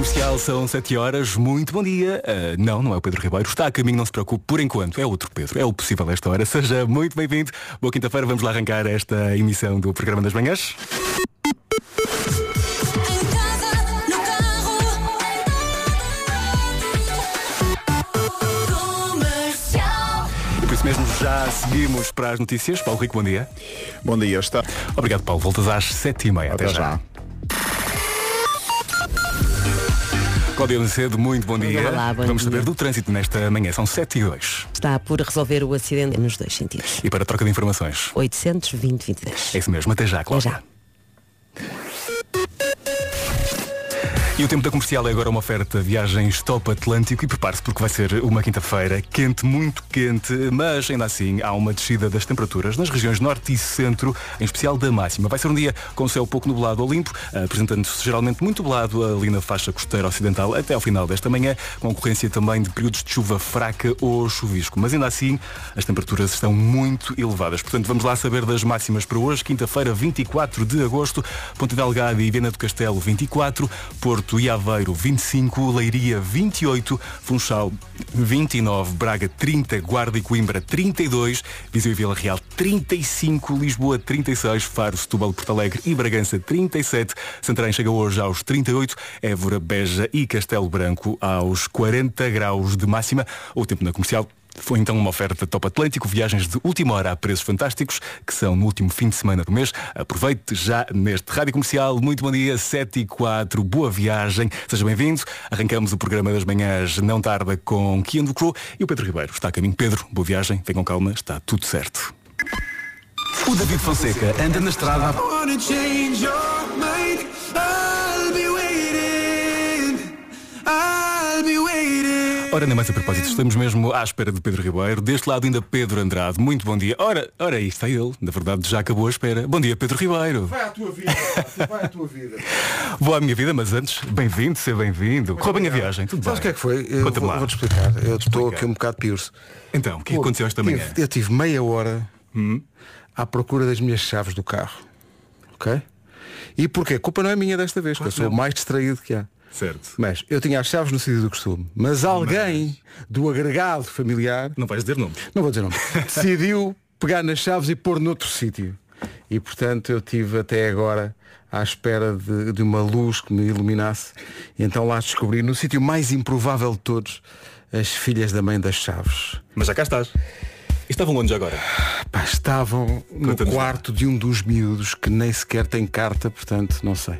Comercial são 7 horas, muito bom dia. Uh, não, não é o Pedro Ribeiro, está a caminho, não se preocupe, por enquanto é outro Pedro, é o possível esta hora. Seja muito bem-vindo. Boa quinta-feira, vamos lá arrancar esta emissão do programa das manhãs. E por isso mesmo já seguimos para as notícias. Paulo Rico, bom dia. Bom dia, está. Obrigado, Paulo. Voltas às 7h30. Até, Até já. já. Cláudia Macedo, muito bom dia. Olá, bom Vamos dia. saber do trânsito nesta manhã. São 7 e 2. Está por resolver o acidente nos dois sentidos. E para a troca de informações. 820 23. É isso mesmo. Até já, Até Cláudia. já. E o tempo da comercial é agora uma oferta viagens top Atlântico e prepare-se porque vai ser uma quinta-feira quente, muito quente, mas ainda assim há uma descida das temperaturas nas regiões norte e centro, em especial da máxima. Vai ser um dia com céu pouco nublado ou limpo, apresentando-se geralmente muito nublado ali na faixa costeira ocidental até ao final desta manhã, com ocorrência também de períodos de chuva fraca ou chuvisco. Mas ainda assim, as temperaturas estão muito elevadas. Portanto, vamos lá saber das máximas para hoje, quinta-feira, 24 de agosto, Ponta Delgada e Viana do Castelo, 24, Porto e Aveiro, 25, Leiria, 28, Funchal, 29, Braga, 30, Guarda e Coimbra, 32, Viseu e Vila Real, 35, Lisboa, 36, Faro, Setúbal, Porto Alegre e Bragança, 37, Santarém chega hoje aos 38, Évora, Beja e Castelo Branco aos 40 graus de máxima. O tempo na comercial foi então uma oferta Top Atlântico, viagens de última hora a preços fantásticos, que são no último fim de semana do mês. Aproveite já neste Rádio Comercial. Muito bom dia, 7 e 4, boa viagem, seja bem-vindo. Arrancamos o programa das manhãs não tarda com Kian do e o Pedro Ribeiro. Está a caminho. Pedro, boa viagem, vem com calma, está tudo certo. O David Fonseca anda na estrada Ora, nem mais a propósito, estamos mesmo à espera de Pedro Ribeiro. Deste lado ainda Pedro Andrade. Muito bom dia. Ora, ora aí está ele. Na verdade já acabou a espera. Bom dia, Pedro Ribeiro. Vai à tua vida, vai à tua vida. Vou à minha vida, mas antes, bem-vindo, seja bem-vindo. Correu bem a viagem, tudo Sabes o que é que foi? Eu vou, lá. vou-te explicar. Eu estou aqui um bocado piurso. Então, o que Pô, aconteceu esta manhã? Hum? Eu tive meia hora à procura das minhas chaves do carro. Ok? E porquê? A culpa não é minha desta vez, Claro eu sou o mais distraído que há. Certo. Mas eu tinha as chaves no sítio do costume. Mas alguém do agregado familiar, Não vais dizer nome. não vou dizer nome, decidiu pegar nas chaves e pôr noutro sítio. E portanto eu tive até agora à espera de, de uma luz que me iluminasse. E então lá descobri, no sítio mais improvável de todos, as filhas da mãe das chaves. Mas já cá estás. Estavam onde agora? Pá, estavam no quarto de um dos miúdos que nem sequer tem carta, portanto não sei.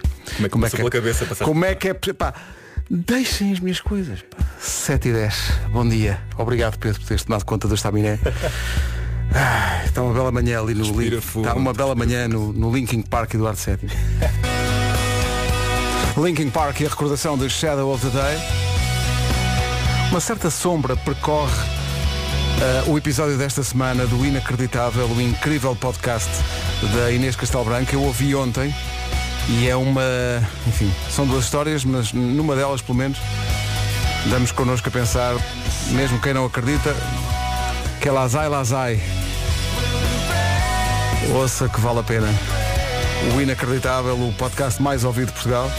Como é que passou pela cabeça passar Como é que é. Pá, deixem as minhas coisas. Pá. 7 e 10. Bom dia. Obrigado Pedro por teres tomado conta do estaminé. Ai, Está uma bela manhã ali no Respira Link- fundo, Está uma bela manhã no, no Linkin Park Eduardo VII. Linkin Park e a recordação de Shadow of the Day. Uma certa sombra percorre Uh, o episódio desta semana do inacreditável, o incrível podcast da Inês Castelo Branco. Eu ouvi ontem e é uma. Enfim, são duas histórias, mas numa delas, pelo menos, damos connosco a pensar, mesmo quem não acredita, que é Lazai Lazai. Ouça que vale a pena. O inacreditável, o podcast mais ouvido de Portugal.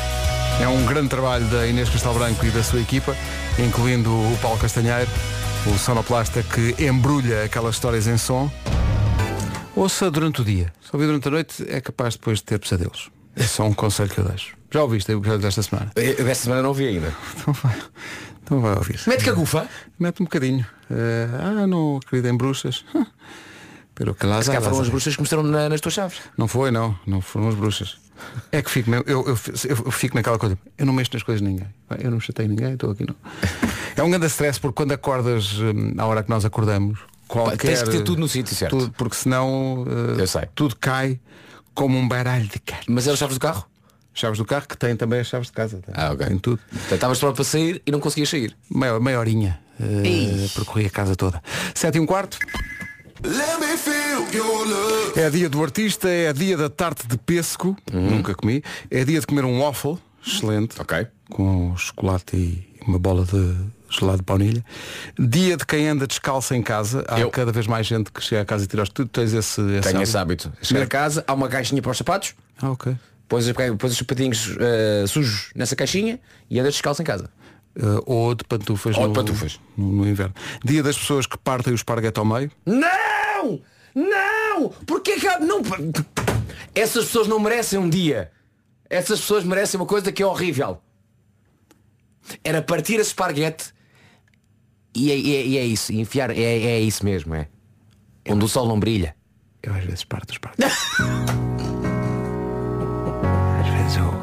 É um grande trabalho da Inês Castelo Branco e da sua equipa, incluindo o Paulo Castanheiro, o sonoplasta que embrulha aquelas histórias em som. Ouça durante o dia. Se ouvir durante a noite é capaz depois de ter pesadelos. É só um conselho que eu deixo. Já ouviste o episódio desta semana? Eu desta semana não vi ainda. Então vai, então vai ouvir. Mete cagufa. Mete um bocadinho. Eh, ah, não acredito em bruxas. Pero que lá Se cá foram as bruxas que mostraram na- nas tuas chaves. Não foi, não. Não foram as bruxas. É que fico eu, eu, eu fico naquela coisa, eu não mexo nas coisas de ninguém. Eu não chatei ninguém, estou aqui não. É um grande stress porque quando acordas hum, à hora que nós acordamos, qualquer. tens que ter tudo no sítio certo. tudo, porque senão eh, Eu sei. tudo cai como um baralho de carne. Mas eram chaves do carro? Chaves do carro que tem também as chaves de casa. Tem, Ah, ok. tem tudo. Portanto, Estavas pronto para sair e não conseguias sair. Meia, meia horinha. eh, percorri a casa toda. Sete e um quarto. É dia do artista, é dia da tarte de pêssego, nunca comi. É dia de comer um waffle, excelente, Ok. com chocolate e uma bola de gelado de baunilha. Dia de quem anda descalço em casa. Há Eu. cada vez mais gente que chega a casa e tira os tudo. Tens esse, esse Tenho hábito? esse hábito. Chegar a casa, há uma caixinha para os sapatos, Ah, ok. pões, os- pões os sapatinhos eh, sujos nessa caixinha e andas descalço em casa. Uh, ou de pantufas, Ou de no, pantufas. No, no inverno. Dia das pessoas que partem o esparguete ao meio. Não! Não! Porquê que há- não Essas pessoas não merecem um dia. Essas pessoas merecem uma coisa que é horrível. Era partir esse esparguete e é, e é- e é isso, enfiar, é, é isso mesmo, é. Onde o sol não brilha. Eu às vezes parto o esparguete. às vezes eu,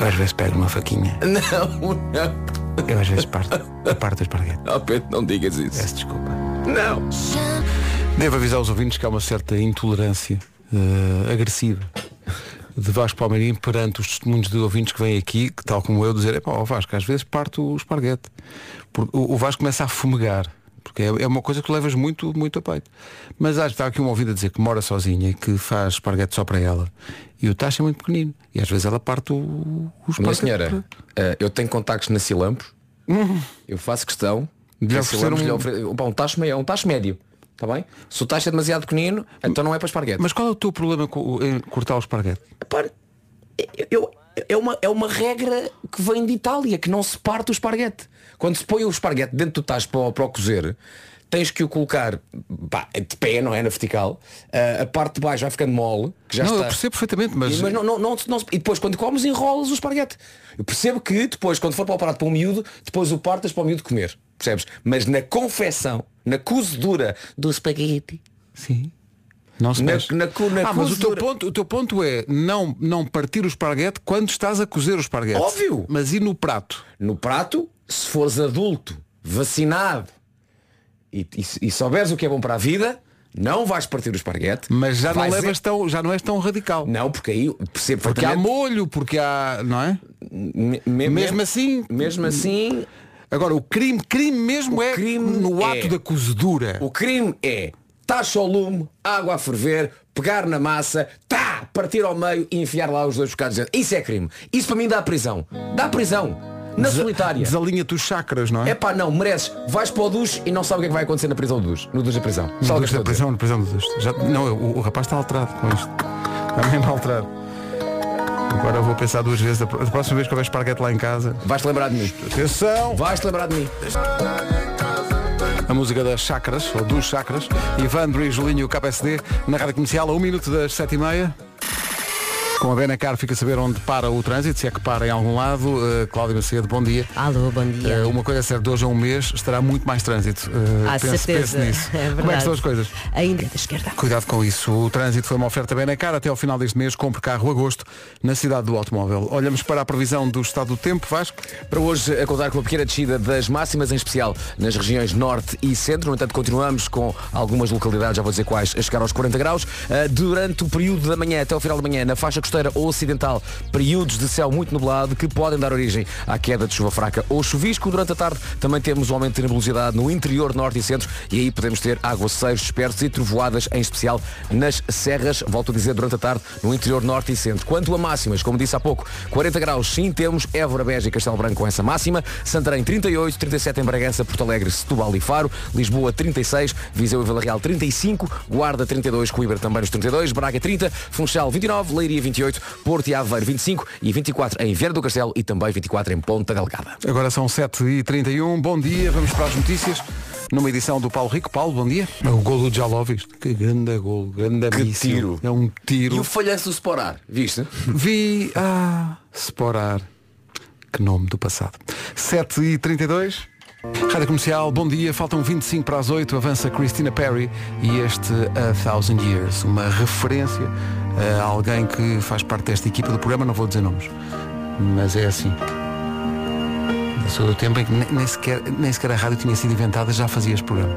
eu às vezes pego uma faquinha. Não, não. Eu às vezes parto, eu parto o esparguete. Oh, Pedro, não digas isso. Peço desculpa. Não. Devo avisar os ouvintes que há uma certa intolerância eh, agressiva de Vasco Palmeirim perante os testemunhos de ouvintes que vêm aqui, que tal como eu, dizer, pá, Vasco, às vezes parto o esparguete. O, Vasco começa a fumegar, porque é, é uma coisa que levas muito, muito a peito. Mas acho que está aqui uma ouvida a dizer que mora sozinha e que faz esparguete só para ela. E o tacho é muito pequenino. E às vezes ela parte o, o Minha esparguete. senhora, eh, eu tenho contactos na Cilampos. Eu faço questão De lhe oferecer um- lhe ofere- Opa, um tacho um tacho médio. Está bem? Se o tacho é demasiado pequenino, então não é para esparguete. Mas qual é o teu problema com, em cortar o esparguete? Eu, é, uma, é uma regra que vem de Itália, que não se parte o esparguete. Quando se põe o esparguete dentro do tacho para, para o cozer, tens que o colocar pá, de pé, não é? Na vertical. Ah, a parte de baixo vai ficando mole, que já não, está. eu percebo perfeitamente, mas, E, mas não, não, não, não e depois quando comes enrolas o esparguete. Eu percebo que depois, quando for para o prato para o miúdo, depois o partas para o miúdo comer. Percebes? Mas na confecção, na cozedura do espaguete, Sim. Não se Na- na na ah, mas o teu, ponto, o teu ponto é não, não partir o esparguete quando estás a cozer o esparguete. Óbvio. Mas e no prato? no prato, se fores adulto, vacinado e, e, e souberes o que é bom para a vida, não vais partir o esparguete. Mas já não levas tão, já não és tão radical. Não, porque aí percebo Porque há molho, porque há. não é? Me- me- Mesmo assim. Mesmo assim, Agora, o crime, crime mesmo é crime no é- ato da cozedura. o crime é taxa ao lume, água a ferver, pegar na massa, tá, partir ao meio e enfiar lá os dois bocados dentro. Isso é crime. Isso para mim dá prisão. Dá prisão. Na solitária. Desalinha-te os chakras, não é? É pá, não, mereces. Vais para o duche e não sabe o que é que vai acontecer na prisão do duche. No duche da prisão. No duche é da a prisão, na prisão do duche. Já, não, o, o rapaz está alterado com isto. Está mesmo alterado. Agora eu vou pensar duas vezes. Da próxima vez que houver esparguete lá em casa. Vais-te lembrar de mim. Atenção! Vais-te lembrar de mim. A música das chakras, ou dos chakras. Ivandro e Julinho e o KPSD na rádio comercial a um minuto das sete e meia. Com a Benacar fica a saber onde para o trânsito, se é que para em algum lado. Uh, Cláudia Macedo, bom dia. Alô, bom dia. Uh, uma coisa é certa, de hoje a um mês estará muito mais trânsito. Uh, Há pense, certeza. pense nisso. É Como é que verdade. estão as coisas? Ainda da esquerda. Cuidado com isso. O trânsito foi uma oferta bem na cara. Até ao final deste mês, compre carro agosto na cidade do automóvel. Olhamos para a previsão do estado do tempo, Vasco. Para hoje, a contar com uma pequena descida das máximas, em especial nas regiões norte e centro. No entanto, continuamos com algumas localidades, já vou dizer quais, a chegar aos 40 graus. Ah, Durante o período da manhã até ao final da manhã, na faixa costeira ocidental, períodos de céu muito nublado que podem dar origem à queda de chuva fraca ou chuvisco. Durante a tarde também temos um aumento de nebulosidade no interior norte e centro e aí podemos ter aguaceiros dispersos e trovoadas, em especial nas serras, volto a dizer, durante a tarde, no interior norte e centro. Quanto a máximas, como disse há pouco, 40 graus sim temos, Évora, Beja e Castelo Branco com essa máxima, Santarém 38, 37 em Bragança, Porto Alegre, Setúbal e Faro, Lisboa 36, Viseu e Vila Real 35, Guarda 32, Coimbra também nos 32, Braga 30, Funchal 29, Leiria 28, Porto e Aveiro 25 e 24 em Vieira do Castelo e também 24 em Ponta Delgada. Agora são 7h31. Bom dia, vamos para as notícias. Numa edição do Paulo Rico. Paulo, bom dia. O gol do Jalovis. Que grande gol, grande Que míssil. tiro. É um tiro. E o falhanço do Sporar, viste? Vi. Ah, Sporar. Que nome do passado. 7h32. Rádio Comercial, bom dia. Faltam 25 para as 8. Avança Christina Perry e este A Thousand Years. Uma referência a alguém que faz parte desta equipa do programa. Não vou dizer nomes. Mas é assim. Eu Sou do tempo em que nem, sequer, nem sequer a rádio tinha sido inventada, já fazia este programa.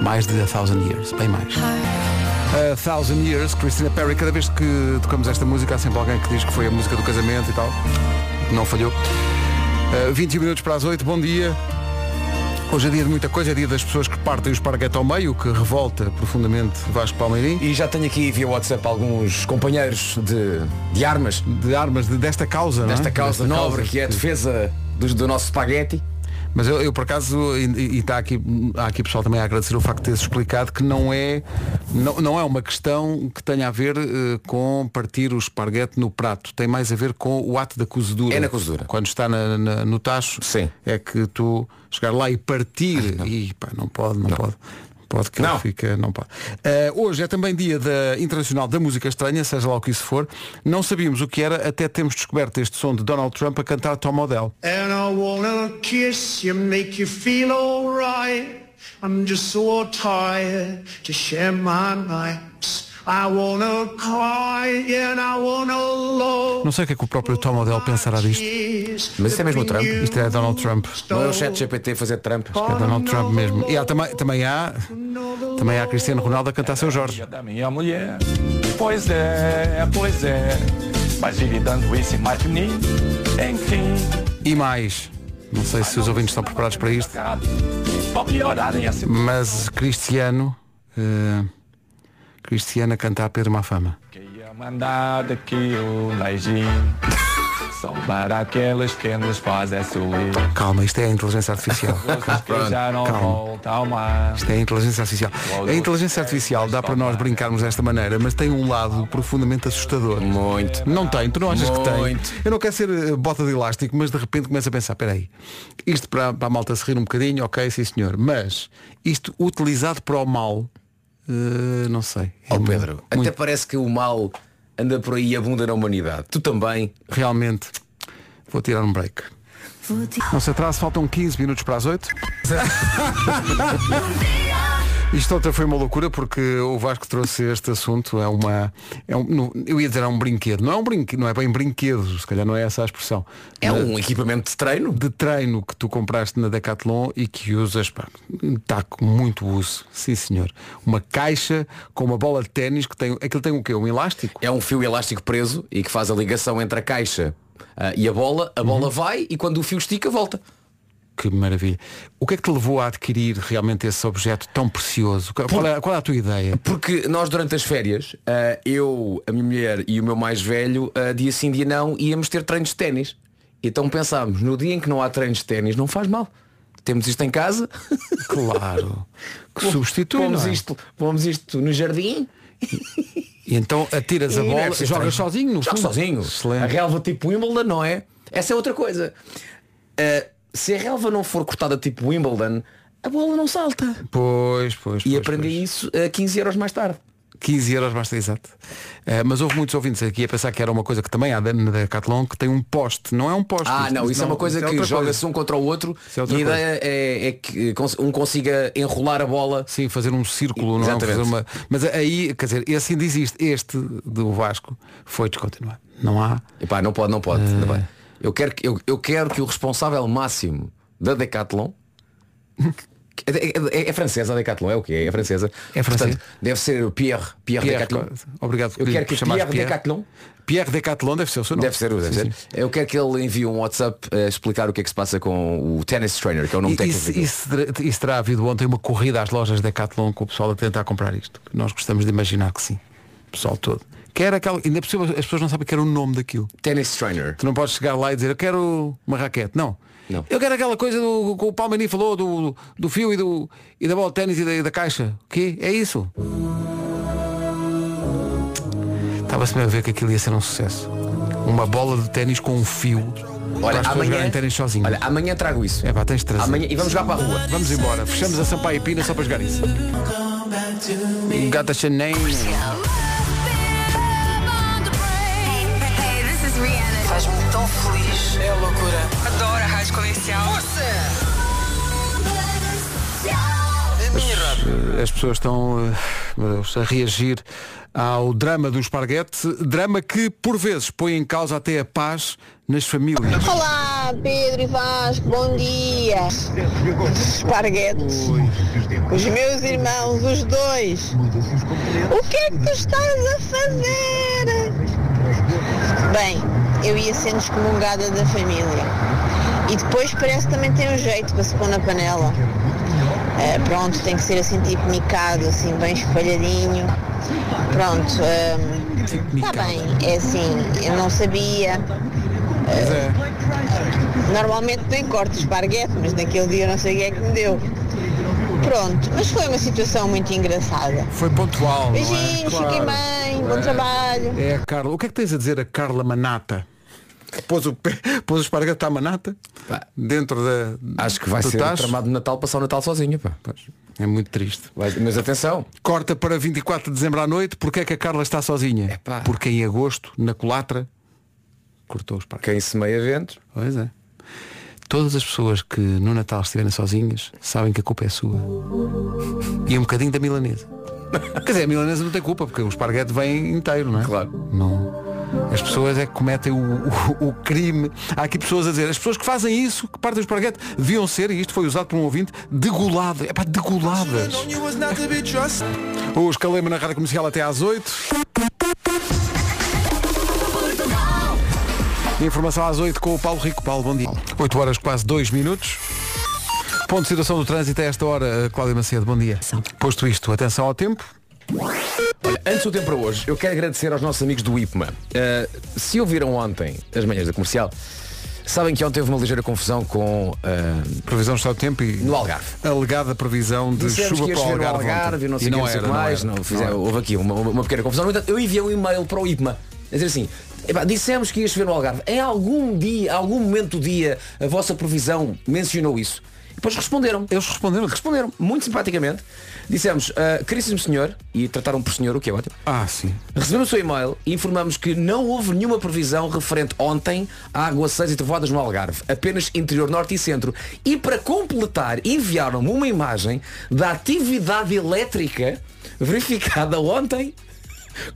Mais de A Thousand Years, bem mais. A Thousand Years, Christina Perry, cada vez que tocamos esta música há sempre alguém que diz que foi a música do casamento e tal. Não falhou. Uh, 21 minutos para as 8, bom dia. Hoje é dia de muita coisa, é dia das pessoas que partem o esparguete ao meio, que revolta profundamente Vasco Palmeirim. E já tenho aqui via WhatsApp alguns companheiros de, de armas De armas de- desta causa, não é? desta causa Desta nobre causa que é a defesa do, do nosso espaguete. Mas eu, eu, por acaso, e está aqui, há aqui pessoal também a agradecer o facto de teres explicado que não é, não, não é uma questão que tenha a ver uh, com partir o esparguete no prato. Tem mais a ver com o ato da cozedura. É na cozedura. Quando está na, na, no tacho, Sim. é que tu chegar lá e partir. Ah, não. E pá, não pode, não, não. pode. Pode que não. fica, não pode. Uh, hoje é também dia da Internacional da Música Estranha, seja lá o que isso for. Não sabíamos o que era, até temos descoberto este som de Donald Trump a cantar Tom Odell. And I wanna kiss you, make you feel alright. I'm just so tired to share my nights. Não sei o que é que o próprio Tom Odell pensará disto. Mas isso é mesmo o Trump? Isto é Donald Trump. Não é o chat GPT fazer Trump. é Donald Trump mesmo. E há, também, também há também há Cristiano Ronaldo a cantar seu Jorge. Da minha mulher. Pois é, pois é. Mas dando isso mais. Enfim. E mais. Não sei se os ouvintes estão preparados para isto. Mas Cristiano. Uh, Cristiana cantar Pedro Mafama. Queria mandar daqui o beijinho Só para aqueles que nos fazem sorrir Calma, isto é a inteligência artificial. Calma. Isto é a inteligência artificial. A inteligência artificial dá para nós brincarmos desta maneira, mas tem um lado profundamente assustador. Muito. Não tem, tu não achas Muito. que tem? Eu não quero ser eh, bota de elástico, mas de repente começa a pensar, peraí, isto para, para a malta se rir um bocadinho, ok, sim senhor, mas isto utilizado para o mal Uh, não sei. Oh, Pedro, muito... até parece que o mal anda por aí e abunda na humanidade. Tu também. Realmente. Vou tirar um break. Não se atrasa, faltam 15 minutos para as 8. Isto outra foi uma loucura porque o Vasco trouxe este assunto, é uma. É um, eu ia dizer é um brinquedo. Não é um brinquedo, não é bem brinquedo, se calhar não é essa a expressão. É um equipamento de treino? De treino que tu compraste na Decathlon e que usas, pá, está com muito uso. Sim senhor. Uma caixa com uma bola de ténis que tem. Aquilo tem o quê? Um elástico? É um fio elástico preso e que faz a ligação entre a caixa uh, e a bola, a bola uhum. vai e quando o fio estica volta. Que maravilha. O que é que te levou a adquirir realmente esse objeto tão precioso? Qual, Por... é, qual é, a tua ideia? Porque nós durante as férias, uh, eu, a minha mulher e o meu mais velho, uh, dia sim, dia não, íamos ter treinos de ténis. Então pensámos, no dia em que não há treinos de ténis, não faz mal. Temos isto em casa. Claro. Que substitui. Pomos, é? isto, pomos isto no jardim. E então atiras a bola, é jogas sozinho fundo. sozinho. Excelente. A relva tipo Wimbledon, não é? Essa é outra coisa. Uh, se a relva não for cortada tipo Wimbledon, a bola não salta. Pois, pois. E pois, aprendi pois. isso a 15 euros mais tarde. 15 euros basta, exato. Uh, mas houve muitos ouvintes aqui a pensar que era uma coisa que também há na Decathlon que tem um poste. Não é um poste. Ah, não, isso é não, é uma coisa que joga-se um contra o outro é e a ideia é, é, que um consiga enrolar a bola. Sim, fazer um círculo, não é? Uma... Mas aí, quer dizer, esse ainda existe. Este do Vasco foi descontinuado. Não há. Epá, não pode, não pode. Uh... Eu quero, que, eu, eu quero que o responsável máximo da Decathlon é, é, é, francesa a Decathlon, é o que é? É francesa. É francesa. Portanto, deve ser Pierre, Pierre, Pierre Decathlon. Obrigado Eu quero que Pierre, Pierre Decathlon. Pierre Decathlon deve ser o seu nome. Deve ser, deve sim, ser. Sim. Eu quero que ele envie um WhatsApp a explicar o que é que se passa com o tennis trainer, que é o nome técnico. Isso, isso, isso terá havido ontem uma corrida às lojas Decathlon com o pessoal a tentar comprar isto. Nós gostamos de imaginar que sim. O pessoal todo. Quer aquela. Ainda por cima as pessoas não sabem que era o nome daquilo. Tennis trainer. Tu não podes chegar lá e dizer eu quero uma raquete. Não. Não. Eu quero aquela coisa do, que o Palmeirinho falou do, do fio e, do, e da bola de ténis e da, da caixa. O quê? É isso? Estava-se a ver que aquilo ia ser um sucesso. Uma bola de ténis com um fio. Olha, amanhã, ténis sozinho. olha, amanhã trago isso. É pá, tens de trazer. Amanhã, e vamos jogar para a rua. Vamos embora. Fechamos a Sampaio Pina só para jogar isso. Gata Chanel. Feliz. É loucura. Adoro a rádio comercial. Força! As, as pessoas estão uh, a reagir ao drama do esparguete, drama que por vezes põe em causa até a paz nas famílias. Olá, Pedro e Vasco, bom dia. Esparguetes. Os meus irmãos, os dois. O que é que tu estás a fazer? Bem, eu ia sendo excomungada da família. E depois parece que também tem um jeito para se pôr na panela. Uh, pronto, tem que ser assim tipo micado, assim bem espalhadinho. Pronto, está uh, bem, é assim, eu não sabia. É. Normalmente tem corte de esparguete, mas naquele dia eu não sei o que é que me deu. Pronto, mas foi uma situação muito engraçada. Foi pontual. é? Beijinhos, fiquem bem, bom trabalho. É Carla. O que é que tens a dizer a Carla Manata? Pôs o, pé, pôs o esparguete à manata Pá. dentro da. Acho que vai ser tacho. tramado de Natal passar o Natal sozinho. Pá. É muito triste. Mas atenção, Corta para 24 de dezembro à noite. Porquê é que a Carla está sozinha? Epá. Porque em agosto, na colatra, cortou os esparguete. quem semeia ventos. Pois é. Todas as pessoas que no Natal estiverem sozinhas sabem que a culpa é sua. E um bocadinho da milanesa. Quer dizer, a milanesa não tem culpa, porque o esparguete vem inteiro, não é? Claro. Não. As pessoas é que cometem o, o- o crime. Há aqui pessoas a dizer, as pessoas que fazem isso, que partem o esparguete, deviam ser, e isto foi usado por um ouvinte, degoladas. É pá, degoladas. Os Calema na Rádio Comercial até às 8. Informação às 8 com o Paulo Rico. Paulo, bom dia. 8 horas quase 2 minutos. Ponto de situação do trânsito a esta hora, Cláudia Macedo, bom dia. Posto isto, atenção ao tempo. Olha, antes do tempo para hoje, eu quero agradecer aos nossos amigos do IPMA. Uh, se ouviram ontem as manhãs da comercial, sabem que ontem houve uma ligeira confusão com uh, Previsão do estado do tempo e no Algarve. alegada previsão de Dissemos chuva para o Algarve. Algarve, e não sei e não era, não mais. Não, fizeram- Não houve aqui uma, uma- uma pequena confusão. No entanto, eu enviei um e-mail para o IPMA. A dizer assim, epá, dissemos que ia chover no Algarve. Em algum dia, algum momento do dia, a vossa previsão mencionou isso. Depois responderam. Eles responderam. Responderam, muito simpaticamente. Dissemos, ah, caríssimo senhor, e trataram por senhor, o que é ótimo. Ah, sim. Recebemos o seu e-mail e informamos que não houve nenhuma previsão referente ontem a aguaceiros e trovoadas no Algarve, apenas interior norte e centro. E para completar, enviaram-me uma imagem da atividade elétrica verificada ontem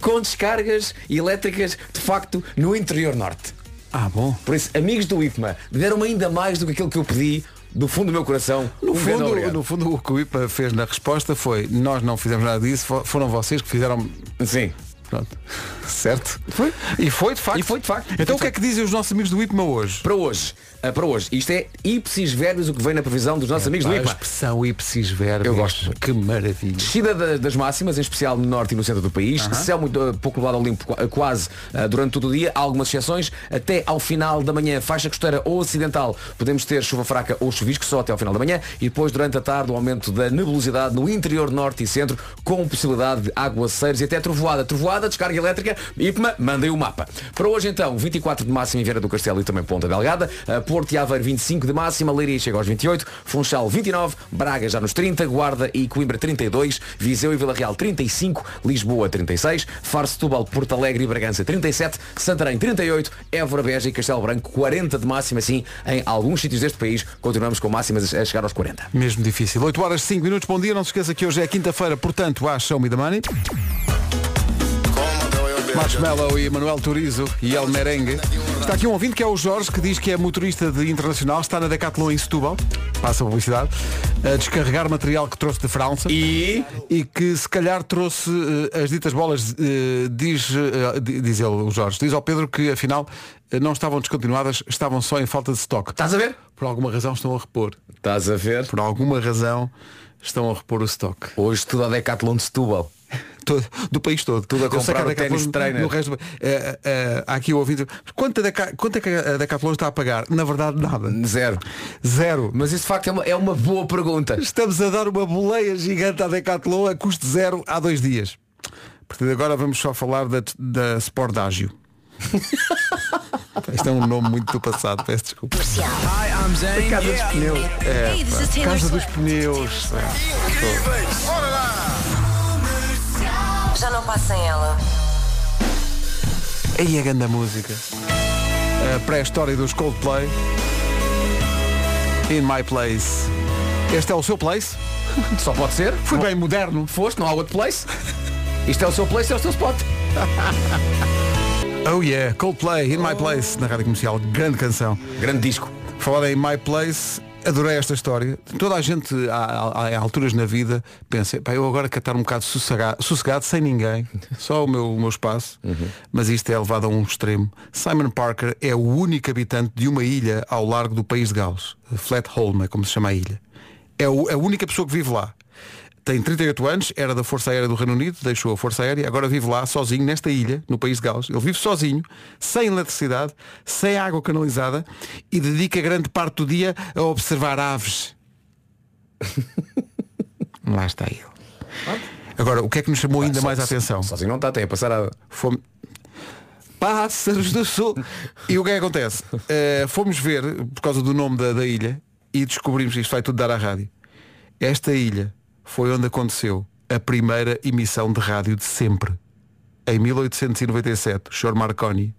com descargas elétricas de facto no interior norte. Ah, bom. Por isso, amigos do IPMA, deram-me ainda mais do que aquilo que eu pedi do fundo do meu coração. No Um fundo, no fundo, o que o IPA fez na resposta foi nós não fizemos nada disso, fo- foram vocês que fizeram. Sim. Pronto. Certo? Foi. E foi de facto. E foi de facto. Então Foi o que é que dizem os nossos amigos do IPMA hoje? Para hoje, ah, para hoje, isto é ipsis verbis o que vem na previsão dos nossos amigos do a IPMA. expressão ipsis verbis. Eu gosto. Que maravilha. Descida da- das máximas, em especial no norte e no centro do país. Céu muito uh, pouco ao limpo, qua- quase uh, durante todo o dia. Há algumas exceções. Até ao final da manhã, faixa costeira ou ocidental, podemos ter chuva fraca ou chuvisco só até ao final da manhã. E depois, durante a tarde, o aumento da nebulosidade no interior norte e centro, com possibilidade de aguaceiros e até trovoada. Trovoada, descarga elétrica, IPMA, mandem o mapa. Para hoje, então, 24 de máxima em Vieira do Castelo e também Ponta Delgada. Uh, Porto e Aveiro, 25 de máxima. Leiria chega aos 28. Funchal, 29. Braga já nos 30. Guarda e Coimbra, 32. Viseu e Vila Real, 35. Lisboa, 36. Faro, Setúbal, Porto Alegre e Bragança, 37. Santarém, 38. Évora, Beja e Castelo Branco, 40 de máxima. Sim, em alguns sítios deste país, continuamos com máximas a chegar aos 40. Mesmo difícil. 8 horas 5 minutos, bom dia. Não se esqueça que hoje é quinta-feira, portanto, há Show Me the Money. Marshmallow e Manuel Turizo e El Merengue. Está aqui um ouvinte que é o Jorge, que diz que é motorista de internacional, está na Decathlon em Setúbal, passa a publicidade, a descarregar material que trouxe de França E e que se calhar trouxe eh, as ditas bolas, eh, diz, di- diz ele, o Jorge, diz ao Pedro que afinal não estavam descontinuadas, estavam só em falta de estoque. estás a ver? Por alguma razão estão a repor. Estás a ver? Por alguma razão estão a repor o estoque. Hoje tudo a Decathlon de Setúbal. Todo- do país todo. Tudo a Eu comprar o ténis Decathlon, trainer. no resto, eh, eh, há aqui o ouvinte. Quanto, é que a Decathlon está a pagar? Na verdade, nada. Zero. Zero. Mas isso de facto é uma, é uma boa pergunta. Estamos a dar uma boleia gigante à Decathlon a custo zero há dois dias. Portanto, agora vamos só falar da, da Sportagio. Isto é um nome muito do passado, peço desculpa. Casa dos pneus. É, pá. Casa dos pneus. Já não passa sem ela. Aí a grande música. A pré-história dos Coldplay. In My Place. Este é o seu place? Só pode ser. Foi bem moderno. Foste, não há outro place. Isto é o seu place, é o seu spot. Oh yeah, Coldplay, In My Place, na rádio comercial. Grande canção. Grande disco. Falar em My Place, adorei esta história. Toda a gente, há alturas na vida, pensa, pá, eu agora quero estar um bocado sossegado, sossegado sem ninguém, só o meu, o meu espaço, mas isto é levado a um extremo. Simon Parker é o único habitante de uma ilha ao largo do país de Gales. Flat Holme, é como se chama a ilha. É o- a única pessoa que vive lá. Tem 38 anos, era da Força Aérea do Reino Unido, deixou a Força Aérea, agora vive lá sozinho, nesta ilha, no país de Gales. Ele vive sozinho, sem eletricidade, sem água canalizada e dedica grande parte do dia a observar aves. lá está ele. Agora, o que é que nos chamou ainda Só- mais a atenção? Sozinho não está, tem a passar a... Fomos... Pássaros do Sul. E o que é que acontece? Eh, fomos ver, por causa do nome da, da ilha, e descobrimos, isto vai tudo dar à rádio. Esta ilha foi onde aconteceu a primeira emissão de rádio de sempre. Em 1897, o Sr. Marconi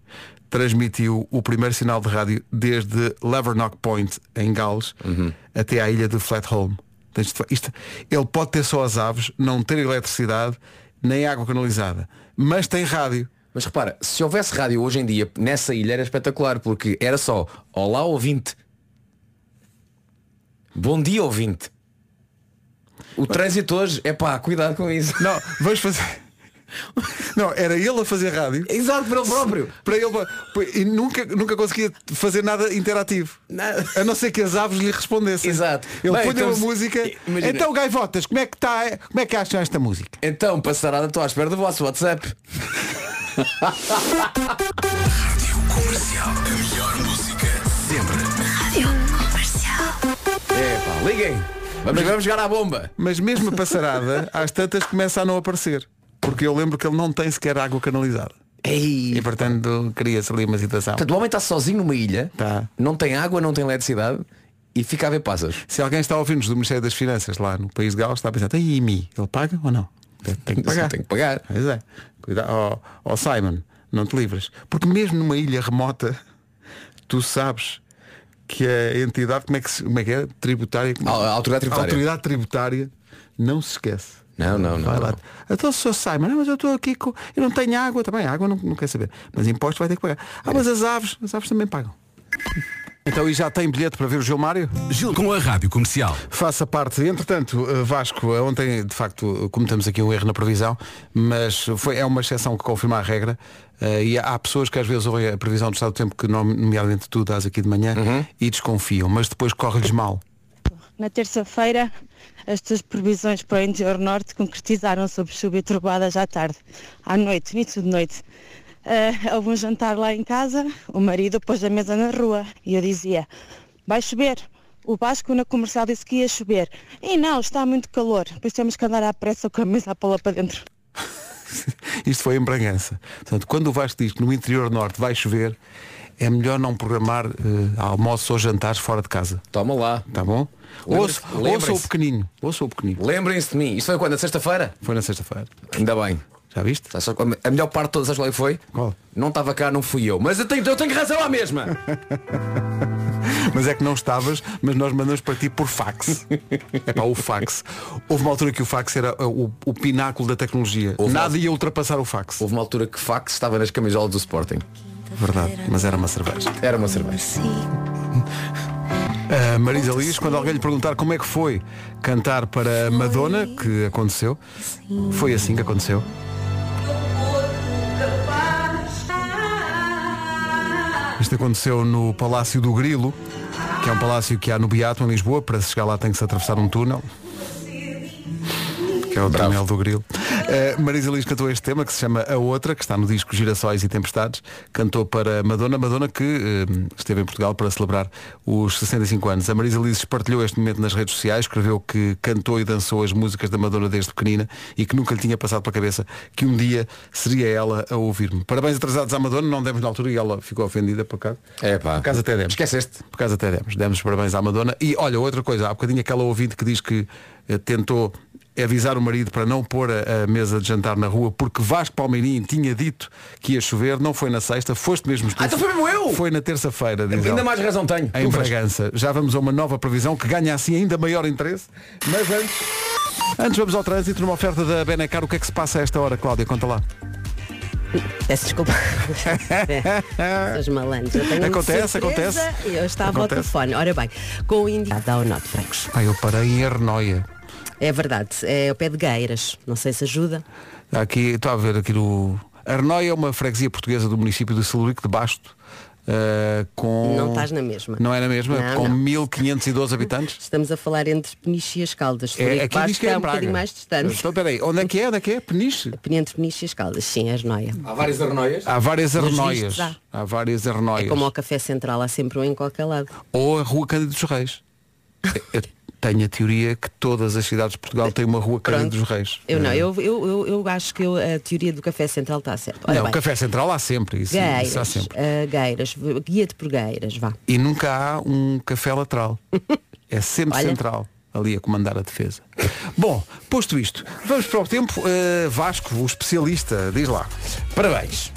transmitiu o primeiro sinal de rádio desde Levernock Point, em Gales, até à ilha de Flatholm. Isto- isto- ele pode ter só as aves, não ter eletricidade, nem água canalizada, mas tem rádio. Mas repara, se houvesse rádio hoje em dia nessa ilha era espetacular, porque era só Olá ouvinte. Bom dia ouvinte. O trânsito hoje, é pá, cuidado com isso. Não, vamos fazer. Não, era ele a fazer rádio. Exato, para ele próprio. Para ele e nunca, nunca conseguia fazer nada interativo. A não ser que as aves lhe respondessem. Exato. Ele Bem, punha então uma música. imagina- Então, gaivotas, como é que está? Como é que acham esta música? Então, passarada, estou à espera do vosso WhatsApp. É pá, liguem. Vamos, vamos jogar à bomba. Mas mesmo a passarada, às tantas começa a não aparecer. Porque eu lembro que ele não tem sequer água canalizada. Ei. E portanto cria-se ali uma situação. Portanto, o homem está sozinho numa ilha, Tá. não tem água, não tem eletricidade e fica a ver pássaros. Se alguém está a ouvir-nos do Ministério das Finanças lá no país de Gales, está a pensar, e mi, ele paga ou não? Tem que pagar. Tem que pagar. Pois é. Cuidado. Ó ó, Simon, não te livres. Porque mesmo numa ilha remota, tu sabes que a entidade, como é que, se- como é, que é? Tributária. A- a autoridade tributária. A autoridade tributária não se esquece. Não, não, não, Vai lá. não. Então o. Simon, não, mas eu estou aqui com. Eu não tenho água também, água não, não quer saber. Mas impostos vai ter que pagar. Ah, mas as aves, as aves também pagam. Então e já tem bilhete para ver o Gilmário? Gil com a Rádio Comercial. Faça parte. Entretanto, eh, Vasco, eh, ontem de facto cometemos aqui um erro na previsão, mas foi, é uma exceção que confirma a regra. eh, e há pessoas que às vezes ouvem a previsão do estado do tempo que nom- nomeadamente tu dás aqui de manhã e desconfiam, mas depois corre-lhes mal. Na terça-feira, estas previsões para o interior norte concretizaram sobre chuva e trovoadas à tarde, à noite, início de noite. Ah, houve um jantar lá em casa, o marido pôs a mesa na rua e eu dizia, vai chover. O Vasco na comercial disse que ia chover. E não, está muito calor, depois temos que andar à pressa com a mesa a pô-la para dentro. Isto foi em Bragança. Portanto, quando o Vasco diz que no interior norte vai chover, é melhor não programar eh, almoços ou jantares fora de casa. Toma lá. Tá bom? Ouça o pequenino. Ouça o pequenino. Lembrem-se de mim. Isso foi quando? Na sexta-feira? Foi na sexta-feira. Ainda bem. Já viste? Qual- A melhor parte de todas as leis foi? Qual? Não estava cá, não fui eu. Mas eu tenho, eu tenho razão à mesma. Mas é que não estavas, mas nós mandamos para ti por fax. É para o fax. Houve uma altura que o fax era uh, o, o pináculo da tecnologia. Houve Nada uma- ia ultrapassar o fax. Houve uma altura que fax estava nas camisolas do Sporting. Verdade, mas era uma cerveja. Era uma cerveja. A Marisa Liz, quando alguém lhe perguntar como é que foi cantar para Madonna, que aconteceu, foi assim que aconteceu. Isto aconteceu no Palácio do Grilo, que é um palácio que há no Beato, em Lisboa. Para se chegar lá tem que se atravessar um túnel. Que é o túnel do Grilo. Uh, Marisa Liz cantou este tema que se chama A Outra, que está no disco Girassóis e Tempestades. Cantou para Madonna, Madonna que uh, esteve em Portugal para celebrar os 65 anos. A Marisa Liz partilhou este momento nas redes sociais, escreveu que cantou e dançou as músicas da Madonna desde pequenina e que nunca lhe tinha passado pela cabeça que um dia seria ela a ouvir-me. Parabéns atrasados à Madonna, não demos na altura e ela ficou ofendida por acaso. É pá. Por acaso até demos. Esqueceste? Por acaso até demos. Demos parabéns à Madonna. E olha, outra coisa, há bocadinho aquela ouvinte que diz que eh, tentou avisar o marido para não pôr a, a mesa de jantar na rua porque Vasco Palmeirinho tinha dito que ia chover, não foi na sexta, foste mesmo tu. Ah, então foi mesmo eu! Foi na terça-feira, diz Ainda mais razão tenho. Em Tu. Bragança. Já vamos a uma nova previsão que ganha assim ainda maior interesse. Mas antes. Antes vamos ao trânsito numa oferta da Benacar. O que é que se passa a esta hora, Cláudia? Conta lá. Peço desculpa. Os malandros. Acontece, acontece. Eu estava Acontece. ao telefone. Ora bem, com o indicado da Norte Francos. Ah, eu parei em Arnoia. É verdade, é ao pé de Gueiras. Não sei se ajuda. Aqui, estou a ver aqui no. Arnoia é uma freguesia portuguesa do município de Celurico de Basto, Uh, com... Não estás na mesma. Não é na mesma? Não, com não. 1512 habitantes? Estamos a falar entre Peniche e as Caldas. É, aqui diz que é em um bocadinho mais distante. Então, peraí, onde é que é? Onde é que é? Peniche? Entre Peniche e as Caldas, sim, é Arnoia. Há várias arnoias. Há várias arnoias. há. Há várias arnoias. É como ao Café Central, há sempre um em qualquer lado. Ou a Rua Cândido dos Reis. Tenho a teoria que todas as cidades de Portugal têm uma Rua Pronto. dos Reis. Eu não, Eh, eu, eu, eu, acho que eu- a teoria do Café Central está certa. Não, bem, o Café Central há sempre. Isso, isso há sempre. Gueiras, guia-te por vá. E nunca há um café lateral. É sempre Olha. central. Ali a comandar a defesa. Bom, posto isto, vamos para o tempo. Eh, Vasco, o especialista, diz lá. Parabéns.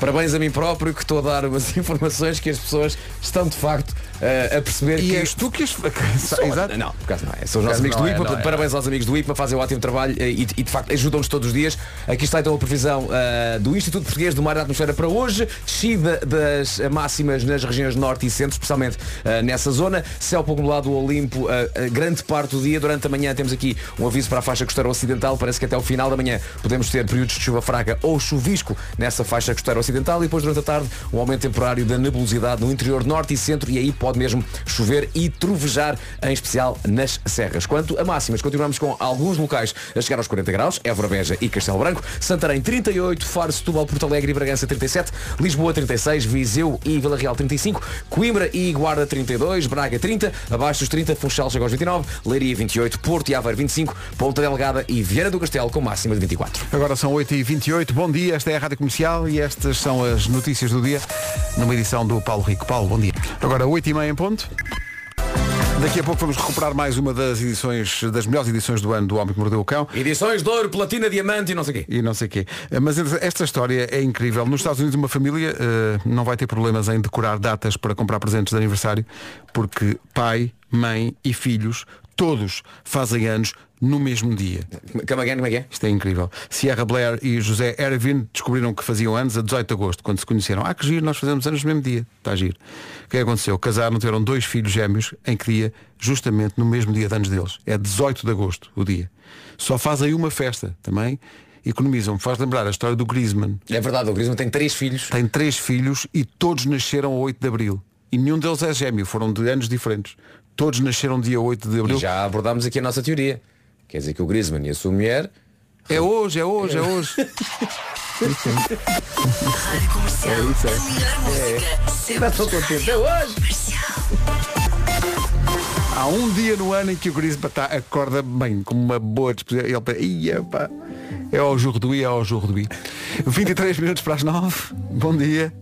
Parabéns a mim próprio que estou a dar umas informações que as pessoas estão de facto eh, a perceber E que és tu que as. Exato. Não, por acaso não é. São os nossos amigos do é, portanto, é. Parabéns aos amigos do IPMA, fazem um ótimo trabalho eh, e, e, de facto ajudam-nos todos os dias. Aqui está então a previsão eh, do Instituto Português do Mar e da Atmosfera para hoje. Descida das máximas nas regiões norte e centro, especialmente eh, nessa zona. Céu pouco nublado do Olimpo, grande parte do dia. Durante a manhã temos aqui um aviso para a faixa costeira ocidental. Parece que até o final da manhã podemos ter períodos de chuva fraca ou chuvisco nessa faixa costeira ocidental. E depois, durante a tarde, um aumento temporário da nebulosidade no interior norte e centro. E aí pode mesmo chover e trovejar, em especial nas serras. Quanto a máximas, continuamos com alguns locais a chegar aos 40 graus. Évora, Beja e Castelo Branco. Santarém 38, Faro, Setúbal, Porto Alegre e Bragança 37. Lisboa 36, Viseu e Vila Real 35. Coimbra e Guarda 32. Braga 30. Abaixo dos 30, Funchal chega aos 29. Leiria 28. Porto e Aveiro 25. Ponta Delgada e Vieira do Castelo com máxima de 24. Agora são 8h28. Bom dia, esta é a Rádio Comercial e estas são as notícias do dia numa edição do Paulo Rico. Paulo, bom dia. Agora 8h30 em ponto. Daqui a pouco vamos recuperar mais uma das edições, das melhores edições do ano do Homem que Mordeu o Cão. Edições de ouro, platina, diamante e não sei o quê. E não sei o quê. Mas esta história é incrível. Nos Estados Unidos uma família eh, não vai ter problemas em decorar datas para comprar presentes de aniversário, porque pai, mãe e filhos, todos fazem anos no mesmo dia. Como é que é? Como é que é? Isto é incrível. Sierra Blair e José Ervin descobriram que faziam anos a 18 de agosto, quando se conheceram. Ah, que giro, nós fazemos anos no mesmo dia. Está giro. O que é que aconteceu? Casaram, tiveram dois filhos gêmeos, em que dia, justamente no mesmo dia de anos deles. É 18 de agosto, o dia. Só fazem uma festa também. Economizam. Faz lembrar a história do Griezmann. É verdade, o Griezmann tem três filhos. Tem três filhos e todos nasceram a 8 de abril. E nenhum deles é gêmeo, foram de anos diferentes. Todos nasceram dia 8 de abril. E já abordámos aqui a nossa teoria. Quer dizer que o Griezmann e a sua mulher É hoje, é hoje, é hoje. Rádio Comercial. É isso, é. Música. Sempre. Estou contente. É hoje. Há um dia no ano em que o Griezmann tá, acorda bem, com uma boa disposição. E ele pensa, "Ia, pá, é ao Jordi, é ao Jordi. 23 minutos para as 9. Bom dia.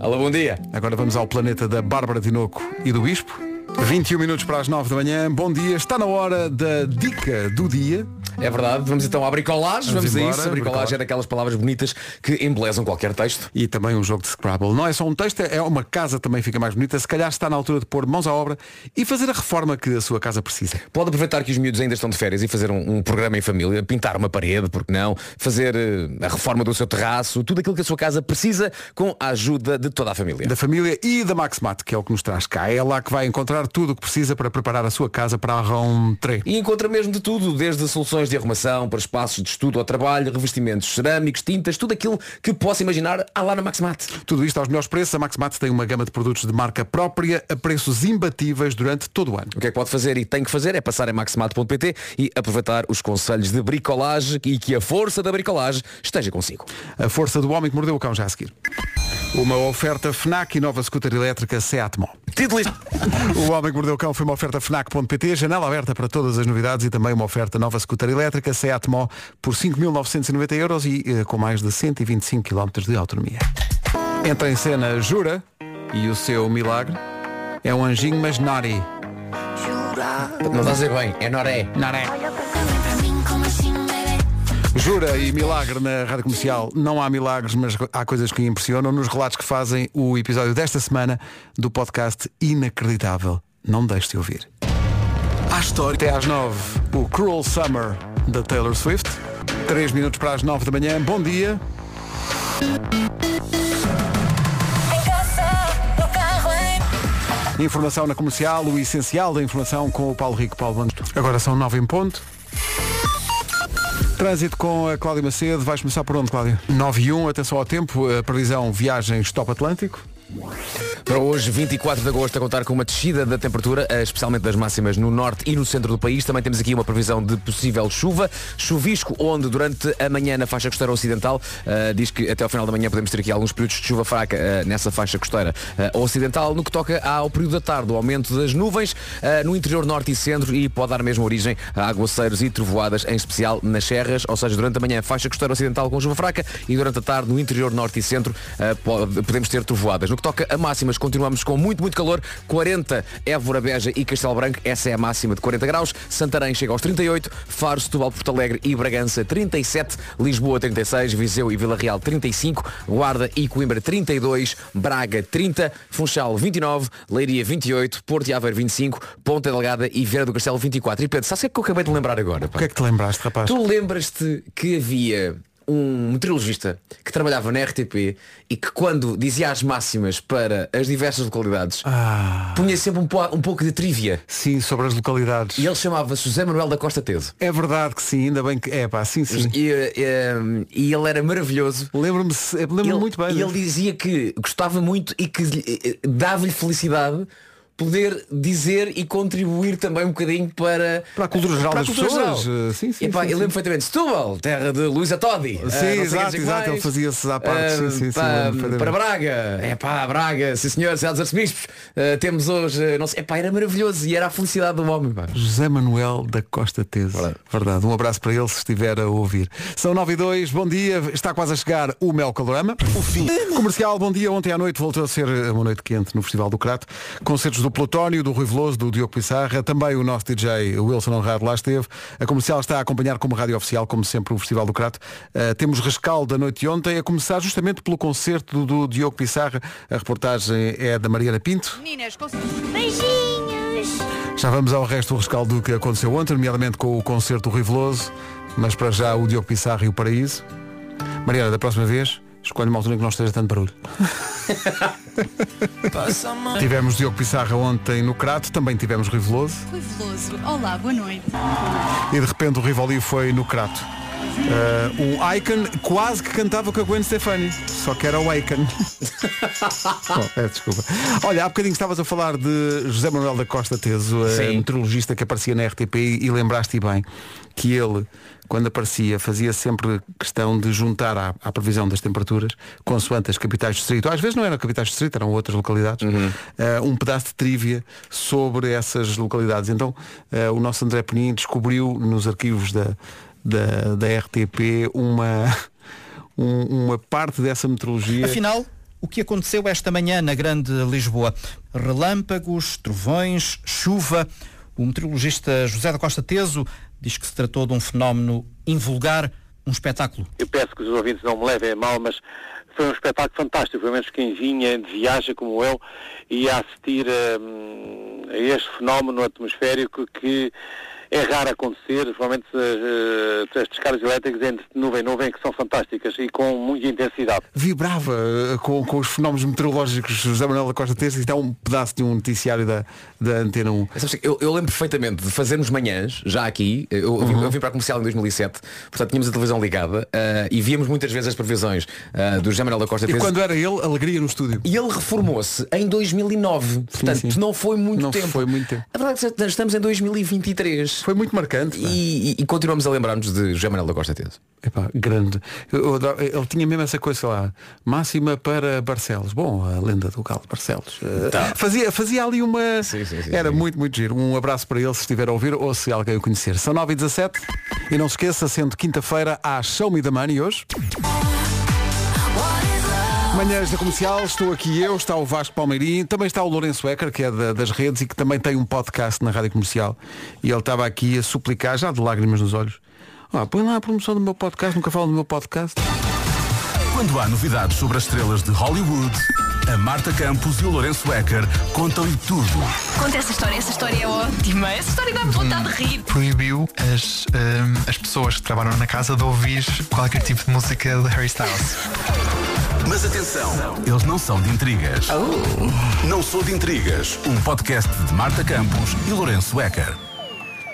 Alô, bom dia. Agora vamos ao planeta da Bárbara Tinoco e do Bispo. 21 minutos para as 9 da manhã. Bom dia. Está na hora da dica do dia. É verdade, vamos então à bricolagem, Vamos vamos, a isso. A bricolagem é daquelas palavras bonitas que embelezam qualquer texto. E também um jogo de Scrabble. Não é só um texto, é uma casa também fica mais bonita. Se calhar está na altura de pôr mãos à obra e fazer a reforma que a sua casa precisa. Pode aproveitar que os miúdos ainda estão de férias e fazer um, um programa em família, pintar uma parede, porque não, fazer eh, a reforma do seu terraço, tudo aquilo que a sua casa precisa com a ajuda de toda a família. Da família e da Maxmat, que é o que nos traz cá. É lá que vai encontrar tudo o que precisa para preparar a sua casa para a rentrée. E encontra mesmo de tudo, desde soluções de arrumação para espaços de estudo ou trabalho, revestimentos cerâmicos, tintas, tudo aquilo que possa imaginar há lá na Maximat. Tudo isto aos melhores preços. A Maxmat tem uma gama de produtos de marca própria a preços imbatíveis durante todo o ano. O que é que pode fazer e tem que fazer é passar em maximat.pt e aproveitar os conselhos de bricolagem e que a força da bricolagem esteja consigo. A força do homem que mordeu o cão já a seguir. Uma oferta FNAC e nova scooter elétrica Seat Mó. Título O Homem que Mordeu o Cão foi uma oferta FNAC.pt, janela aberta para todas as novidades e também uma oferta nova scooter elétrica Seat Mó por 5.990 euros e eh, com mais de 125 km de autonomia. Entra em cena Jura e o seu milagre é um anjinho mas naughty. Não está a dizer bem, é Noré. Naré. Jura e milagre na rádio comercial. Não há milagres, mas há coisas que impressionam nos relatos que fazem o episódio desta semana do podcast Inacreditável. Não deixe de ouvir. À história. Até às nove, o Cruel Summer da Taylor Swift. Três minutos para as nove da manhã. Bom dia. Informação na comercial, o essencial da informação com o Paulo Rico Paulo Banco. Agora são nove em ponto. Trânsito com a Cláudia Macedo. Vais começar por onde, Cláudia? 9 e 1, atenção ao tempo. A previsão viagens top Atlântico. Para hoje, 24 de agosto, a contar com uma descida da temperatura, eh, especialmente das máximas no norte e no centro do país. Também temos aqui uma previsão de possível chuva. Chuvisco, onde durante a manhã na faixa costeira ocidental, eh, diz que até ao final da manhã podemos ter aqui alguns períodos de chuva fraca eh, nessa faixa costeira eh, ocidental. No que toca ao período da tarde, o aumento das nuvens no interior norte e centro e pode dar mesmo origem a aguaceiros e trovoadas, em especial nas serras, ou seja, durante a manhã faixa costeira ocidental com chuva fraca e durante a tarde no interior norte e centro pode- podemos ter trovoadas. No que toca a máximas, continuamos com muito, muito calor. 40 Évora, Beja e Castelo Branco, essa é a máxima de 40 graus. Santarém chega aos 38, Faro, Setúbal, Porto Alegre e Bragança 37, Lisboa 36, Viseu e Vila Real 35, Guarda e Coimbra 32, Braga 30, Funchal 29, Leiria 28, Porto e Aveiro 25, Ponta Delgada e Vieira do Castelo 24. E Pedro, sabes o que é que eu acabei de lembrar agora? pá? O que é que te lembraste, rapaz? Tu lembras-te que havia um meteorologista que trabalhava na RTP e que quando dizia as máximas para as diversas localidades Ah, punha sempre um, po- um pouco de trivia sim, sobre as localidades. e ele chamava-se José Manuel da Costa Teso. É verdade que sim, ainda bem que. É pá, sim, sim. E, eh, e ele era maravilhoso. Lembro-me lembro Ele- muito bem. E ele dizia que gostava muito e que lhe- dava-lhe felicidade poder dizer e contribuir também um bocadinho para, Para a cultura geral para das cultura pessoas. geral. Eh, sim, sim, Epá, sim, eu lembro perfeitamente Setúbal, terra de Luísa Todi. Sim, sei exato, exato, mais. ele fazia-se à parte, Ah, sim, sim, sim, pá, para Braga, é pá, Braga, sim senhor, cidade dos arcebispos. Ah, temos hoje, eh, não sei, epá, era maravilhoso e era a felicidade do homem. Pá. José Manuel da Costa Teso. Verdade. Um abraço para ele se estiver a ouvir. São 9 e 2, bom dia. Está quase a chegar o Mel Calorama. O fim. Comercial, bom dia. Ontem à noite voltou a ser uma noite quente no Festival do Crato. Concertos do Plutónio, do Rui Veloso, do Diogo Pissarra. Também o nosso DJ Wilson Honrado lá esteve. A comercial está a acompanhar como rádio oficial, como sempre, o Festival do Crato. Uh, temos rescaldo da noite de ontem, a começar justamente pelo concerto do, do Diogo Pissarra. A reportagem é da Mariana Pinto. Meninas, beijinhos. Já vamos ao resto do rescaldo do que aconteceu ontem, nomeadamente com o concerto do Rui Veloso, mas para já o Diogo Pissarro e o Paraíso. Mariana, da próxima vez, escolhe uma altura em que não esteja tanto barulho. tivemos Diogo Pissarra ontem no Crato, também tivemos Rui Veloso Rui Veloso. Olá, boa noite. e de repente o Rivoli foi no Crato. Uh, o Icon quase que cantava com a Gwen Stefani, só que era o Icon. Bom, é, desculpa. Olha, há bocadinho estavas a falar de José Manuel da Costa Teso, a Sim. meteorologista que aparecia na RTP e, e lembraste bem que ele, quando aparecia, fazia sempre questão de juntar à, à previsão das temperaturas, consoante as capitais de distrito, às vezes não eram capitais de distrito, eram outras localidades, uh, um pedaço de trívia sobre essas localidades. Então, uh, o nosso André Penin descobriu nos arquivos da, da, da RTP uma, um- uma parte dessa meteorologia. Afinal, o que aconteceu esta manhã na Grande Lisboa? Relâmpagos, trovões, chuva. O meteorologista José da Costa Teso diz que se tratou de um fenómeno invulgar, um espetáculo. Eu peço que os ouvintes não me levem a mal, mas foi um espetáculo fantástico. Pelo menos quem vinha de viagem como eu ia assistir hum, a este fenómeno atmosférico que é raro acontecer, principalmente as, as descargas elétricas entre nuvem e nuvem, que são fantásticas e com muita intensidade. vibrava uh, com, com os fenómenos meteorológicos José Manuel da Costa Teso. Isto é um pedaço de um noticiário da, da Antena 1. Sabes que Eu, eu lembro perfeitamente de fazermos manhãs, já aqui, eu, vim- eu vim para a comercial em 2007, portanto tínhamos a televisão ligada ah, e víamos muitas vezes as previsões ah, do José Manuel da Costa E Teso. quando era ele, alegria no estúdio. E ele reformou-se em 2009, portanto sim. não foi muito Não tempo. foi muito tempo. A verdade é que estamos em 2023 Foi muito marcante. e, e- e continuamos a lembrar-nos de José Manuel da Costa Teso. Epá, grande. Eu- adoro- ele tinha mesmo essa coisa sei lá, máxima para Barcelos. Bom, a lenda do Galo de Barcelos. Uh, fazia, fazia ali uma. Tá. Sim, sim, sim, Era sim. muito, muito giro. Um abraço para ele se estiver a ouvir ou se alguém o conhecer. São 9 e 17 e não se esqueça, sendo quinta-feira, há Show Me the Money hoje. Manhãs da Comercial, estou aqui eu, está o Vasco Palmeirim, também está o Lourenço Ecker, que é da- das redes e que também tem um podcast na Rádio Comercial. E ele estava aqui a suplicar, já de lágrimas nos olhos, ah, põe lá a promoção do meu podcast, nunca falo do meu podcast. Quando há novidades sobre as estrelas de Hollywood, a Marta Campos e o Lourenço Ecker contam-lhe tudo. Conta essa história, essa história é ótima. Essa história dá-me vontade de rir. proibiu as, ehm, as pessoas que trabalham na casa de ouvir qualquer tipo de música de Harry Styles. Mas atenção, eles não são de intrigas. Não sou de intrigas. Um podcast de Marta Campos e Lourenço Ecker.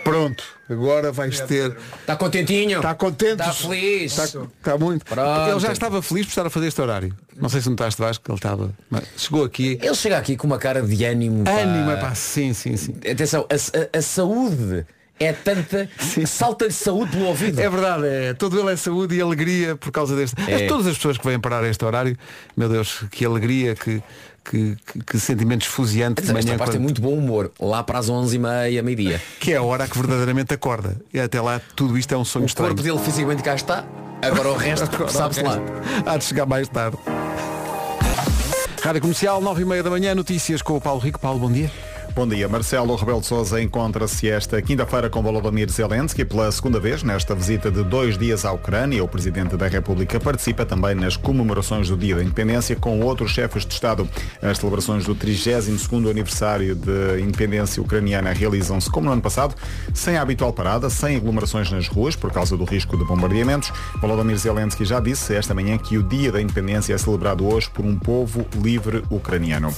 Pronto, agora vais ter. Está contentinho? Está contente? Está feliz? Está, está muito. Pronto. Ele já estava feliz por estar a fazer este horário. Não sei se notaste Vasco que ele estava. mas chegou aqui. Ele chega aqui com uma cara de ânimo. pá. Ânimo, é pá, sim, sim, sim. Atenção, a, a- a saúde é tanta que salta-lhe saúde pelo ouvido. É verdade, é, todo ele é saúde e alegria por causa deste. É. Todas as pessoas que vêm parar a este horário, meu Deus, que alegria, que, que, que, que sentimentos fuziantes de Esta manhã. parte tem quando- muito bom humor. Lá para as 11h30, meio-dia. Que é a hora que verdadeiramente acorda. E até lá tudo isto é um sonho O estranho. corpo dele fisicamente cá está. Agora o resto, o sabe-se lá. Há de chegar mais tarde. Rádio Comercial, 9 e meia da manhã, notícias com o Paulo Rico. Paulo, bom dia. Bom dia. Marcelo Rebelo de Sousa encontra-se esta quinta-feira com Volodymyr Zelensky pela segunda vez nesta visita de dois dias à Ucrânia. O Presidente da República participa também nas comemorações do Dia da Independência com outros chefes de Estado. As celebrações do 32º aniversário de independência ucraniana realizam-se como no ano passado, sem a habitual parada, sem aglomerações nas ruas por causa do risco de bombardeamentos. Volodymyr Zelensky já disse esta manhã que o Dia da Independência é celebrado hoje por um povo livre ucraniano.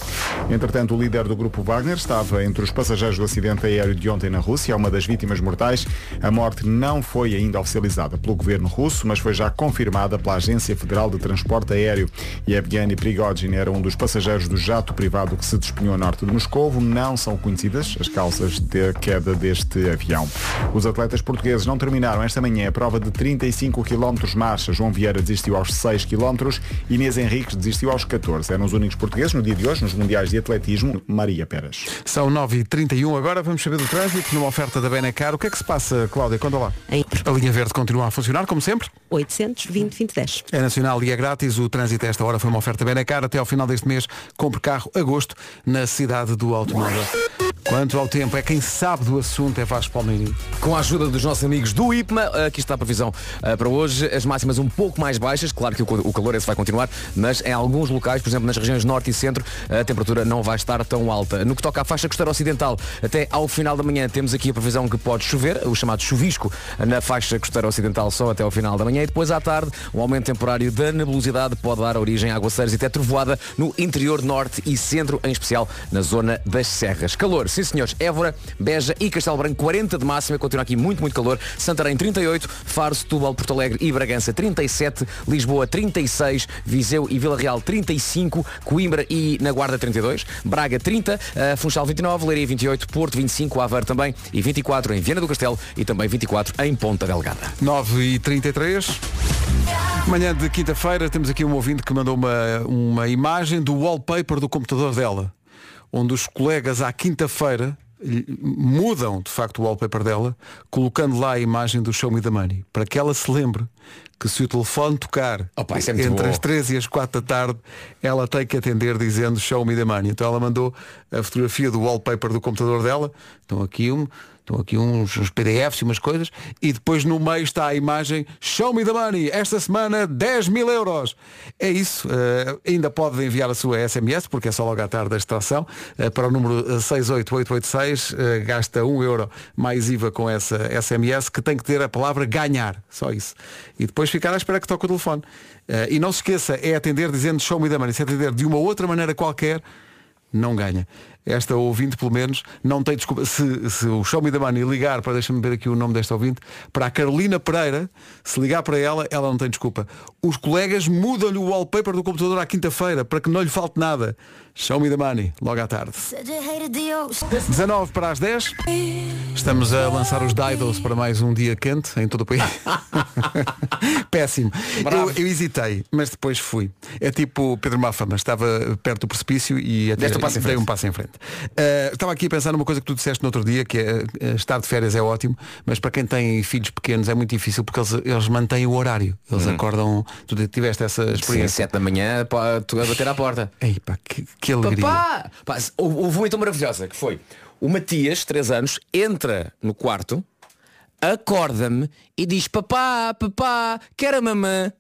Entretanto, o líder do grupo Wagner estava entre os passageiros do acidente aéreo de ontem na Rússia, uma das vítimas mortais. A morte não foi ainda oficializada pelo governo russo, mas foi já confirmada pela Agência Federal de Transporte Aéreo. Yevgeny Prigozhin era um dos passageiros do jato privado que se despenhou a norte de Moscovo. Não são conhecidas as causas da queda deste avião. Os atletas portugueses não terminaram esta manhã a prova de 35 km marcha. João Vieira desistiu aos 6 km, Inês Henriques desistiu aos 14. Eram os únicos portugueses no dia de hoje nos Mundiais de Atletismo. Maria Peras. São 9h31 agora, vamos saber do trânsito numa oferta da Benacar. O que é que se passa, Cláudia? Conta lá. A linha verde continua a funcionar, como sempre. 820 2010. É nacional e é grátis. O trânsito a esta hora foi uma oferta Benacar. Até ao final deste mês, compre carro agosto na cidade do automóvel. Quanto ao tempo, é quem sabe do assunto, é Vasco Palmeirinho. Com a ajuda dos nossos amigos do IPMA, aqui está a previsão eh, para hoje. As máximas um pouco mais baixas, claro que o, calor esse vai continuar, mas em alguns locais, por exemplo nas regiões norte e centro, a temperatura não vai estar tão alta. No que toca à faixa costeira ocidental, até ao final da manhã temos aqui a previsão que pode chover, o chamado chuvisco na faixa costeira ocidental só até ao final da manhã e depois à tarde um aumento temporário da nebulosidade pode dar origem a aguaceiros e até trovoada no interior norte e centro, em especial na zona das serras. Calor, sim senhores, Évora, Beja e Castelo Branco 40 de máxima, continua aqui muito, muito calor. Santarém 38, Faro, Setúbal, Porto Alegre e Bragança 37, Lisboa 36, Viseu e Vila Real 35, Coimbra e na Guarda 32, Braga 30, uh, Funchal 29, Leiria 28, Porto 25, Aveiro também e 24 em Viana do Castelo e também 24 em Ponta Delgada. 9 e 33 Manhã de quinta-feira temos aqui um ouvinte que mandou uma, uma imagem do wallpaper do computador dela, onde os colegas à quinta-feira mudam de facto o wallpaper dela, colocando lá a imagem do Show Me the Money, para que ela se lembre que se o telefone tocar isso é entre bom. as 13 e as 4 da tarde, ela tem que atender dizendo Show Me the Money. Então ela mandou a fotografia do wallpaper do computador dela, estão aqui um, Estão aqui uns, uns PDFs e umas coisas e depois no meio está a imagem Show me the money, esta semana 10 mil euros. É isso. eh, ainda pode enviar a sua SMS, porque é só logo à tarde a extração, eh, para o número eh, 68886, eh, gasta 1 euro mais IVA com essa SMS, que tem que ter a palavra ganhar. Só isso. E depois ficar à espera que toque o telefone. E não se esqueça, é atender dizendo Show me the money. Se atender de uma outra maneira qualquer, não ganha. Esta ouvinte, pelo menos, não tem desculpa. Se, se o Show Me the Money ligar, para deixa-me ver aqui o nome desta ouvinte, para a Carolina Pereira, se ligar para ela, ela não tem desculpa. Os colegas mudam-lhe o wallpaper do computador à quinta-feira para que não lhe falte nada. Show Me the Money, logo à tarde. 19 para as 10. Estamos a lançar os Didos para mais um dia quente em todo o país. Péssimo. Eu, eu hesitei, mas depois fui. É tipo Pedro Mafama, estava perto do precipício e até um passo dei um passo em frente. Uh, estava aqui a pensar numa coisa que tu disseste no outro dia, que é uh, estar de férias é ótimo, mas para quem tem filhos pequenos é muito difícil porque eles, eles mantêm o horário. Eles Hum. acordam. Tu tiveste essa Sim, experiência. 7 da manhã, pá, tu a bater à porta. Ei, pá, que, que alegria. Papá! Pá, houve houve uma então maravilhosa que foi o Matias, 3 anos, entra no quarto, acorda-me e diz papá, papá, quero a mamã.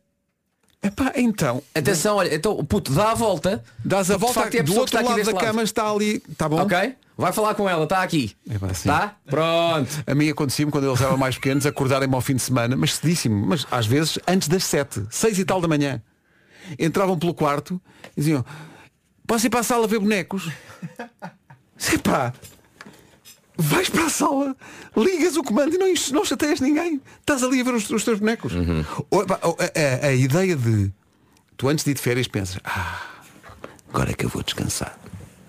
Epá, então. Atenção, olha, então puto dá a volta, Dás a volta facto, é a do outro está aqui lado da deste cama está ali. Está bom? Ok? Vai falar com ela, está aqui. assim. Tá? Pronto. A mim acontecia-me quando eles eram mais pequenos acordarem-me ao fim de semana, mas cedíssimo, mas às vezes antes das sete, seis e tal da manhã. Entravam pelo quarto e diziam, posso ir para a sala ver bonecos? Sim, pá. Vais para a sala, ligas o comando e não, não chateias ninguém. Estás ali a ver os, os teus bonecos. Ou, a, a- a ideia de tu antes de ir de férias pensas, ah, agora é que eu vou descansar.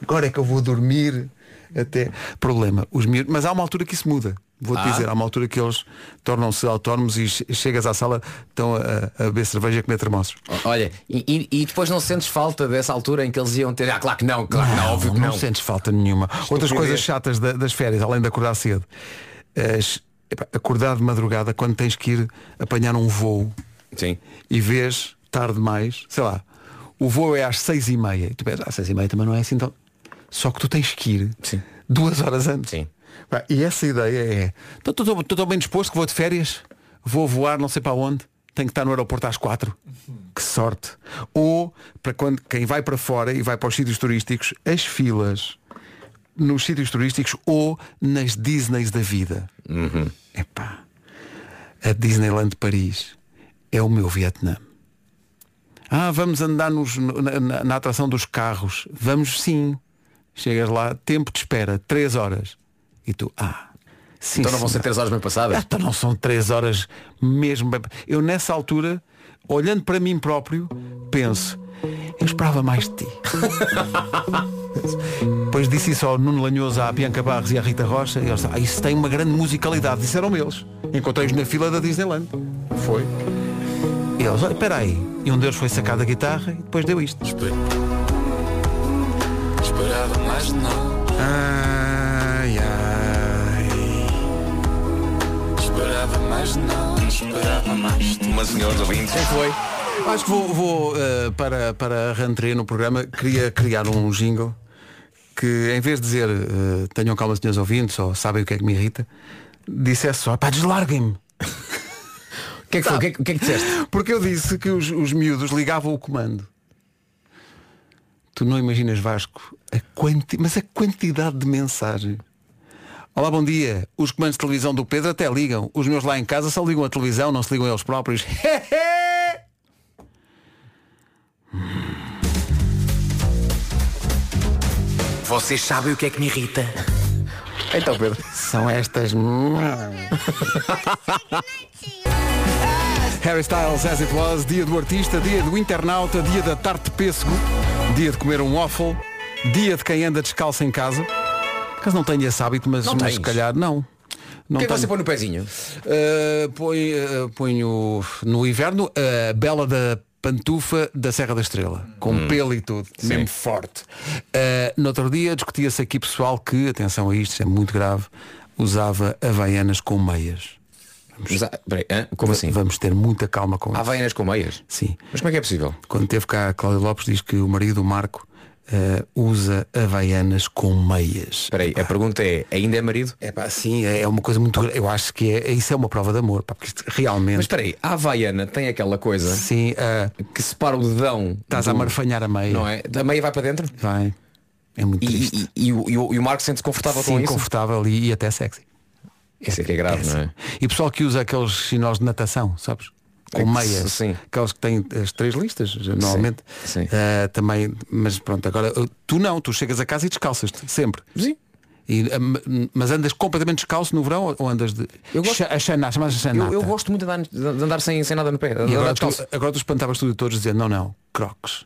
Agora é que eu vou dormir até. Problema, os miúdos. Mas há uma altura que isso muda. Vou-te Ah? dizer, há uma altura que eles tornam-se autónomos e che- chegas à sala, estão a, a beber cerveja e a comer termossos. Olha, e, e- depois não sentes falta dessa altura em que eles iam ter. Ah, claro que não, claro que não, óbvio que não. sentes falta nenhuma. Outras coisas chatas da- das férias, além de acordar cedo. As- epá, acordar de madrugada quando tens que ir apanhar um voo Sim. e vês tarde demais, sei lá, o voo é às seis e meia. E tu pensas, às seis e meia também não é assim tão. Só que tu tens que ir Sim. duas horas antes. Sim. E essa ideia é, estou bem disposto que vou de férias, vou voar não sei para onde, tenho que estar no aeroporto às quatro. Que sorte. Ou, para quando quem vai para fora e vai para os sítios turísticos, as filas nos sítios turísticos ou nas Disneys da vida. Epá, a Disneyland de Paris é o meu Vietnã. Ah, vamos andar nos- na, na- na atração dos carros. Vamos sim. Chegas lá, tempo de espera, três horas. E tu, ah, sim. Então não vão ser três horas bem passadas. Ah, então não são três horas mesmo. bem- Eu nessa altura, olhando para mim próprio, penso, eu esperava mais de ti. Depois disse isso ao Nuno Lanhoso, à Bianca Barros e à Rita Rocha, e eles ah, isso tem uma grande musicalidade, disseram eles. Encontrei-os na fila da Disneyland. Foi. E eles, olha, espera aí. E um deles foi sacar da guitarra e depois deu isto. Esperava mais não. Ai, ai. Mais não. Esperava mais. Mas senhores ouvintes. Quem foi? Acho que vou, vou, eh, para, para a rentrée no programa, queria criar um jingle que em vez de dizer eh, tenham calma senhores ouvintes ou sabem o que é que me irrita, dissesse só, pá, deslarguem-me. O que é que foi? O que é que é que disseste? Porque eu disse que os, os miúdos ligavam o comando. Tu não imaginas, Vasco, a quanti... mas a quantidade de mensagem. Olá, bom dia. Os comandos de televisão do Pedro até ligam. Os meus lá em casa só ligam a televisão, não se ligam eles próprios. Vocês sabem o que é que me irrita? Então, Pedro. São estas. Harry Styles, As It Was, dia do artista, dia do internauta, dia da tarte de pêssego, dia de comer um waffle, dia de quem anda descalço em casa. Caso não tenha esse hábito, mas, Não mas tens? se calhar não. O Não que é que tenho. você põe no pezinho? Uh, põe, uh, ponho no inverno a bela da pantufa da Serra da Estrela, com Hum. pelo e tudo, mesmo forte. Uh, no outro dia discutia-se aqui pessoal que, atenção a isto, isto é muito grave, usava havaianas com meias. Mas, peraí, hã? Como assim? Vamos ter muita calma com isso. Havaianas com meias? Sim. Mas como é que é possível? Quando teve cá a Cláudia Lopes diz que o marido, o Marco, uh, usa havaianas com meias. Espera aí, a pergunta é, ainda é marido? É pá, sim, é uma coisa muito. Eu acho que é, isso é uma prova de amor, pá, porque isto realmente. Mas espera aí, a Havaiana tem aquela coisa Sim, uh, que separa o dedão. estás a do- marfanhar a meia. Não é? Da meia vai para dentro? Vai. É muito E, triste. e- e o, e o- e o Marco sente-se confortável com Sim, isso? confortável e, e até sexy. Isso é que é grave, não é? E pessoal que usa aqueles sinais de natação, sabes? Com É que- meias. sim. Aqueles que têm as três listas, normalmente. sim. Ah, também, mas pronto, agora uh, tu não, tu chegas a casa e descalças-te, sempre. Sim. E, m- mas andas completamente descalço no verão ou- andas de. Eu gosto- a chanar, chamas a chanata. Eu, eu gosto muito de andar, de andar sem, sem nada no pé. agora tu, agora tu espantavas tudo e todos dizendo, não, não, crocs.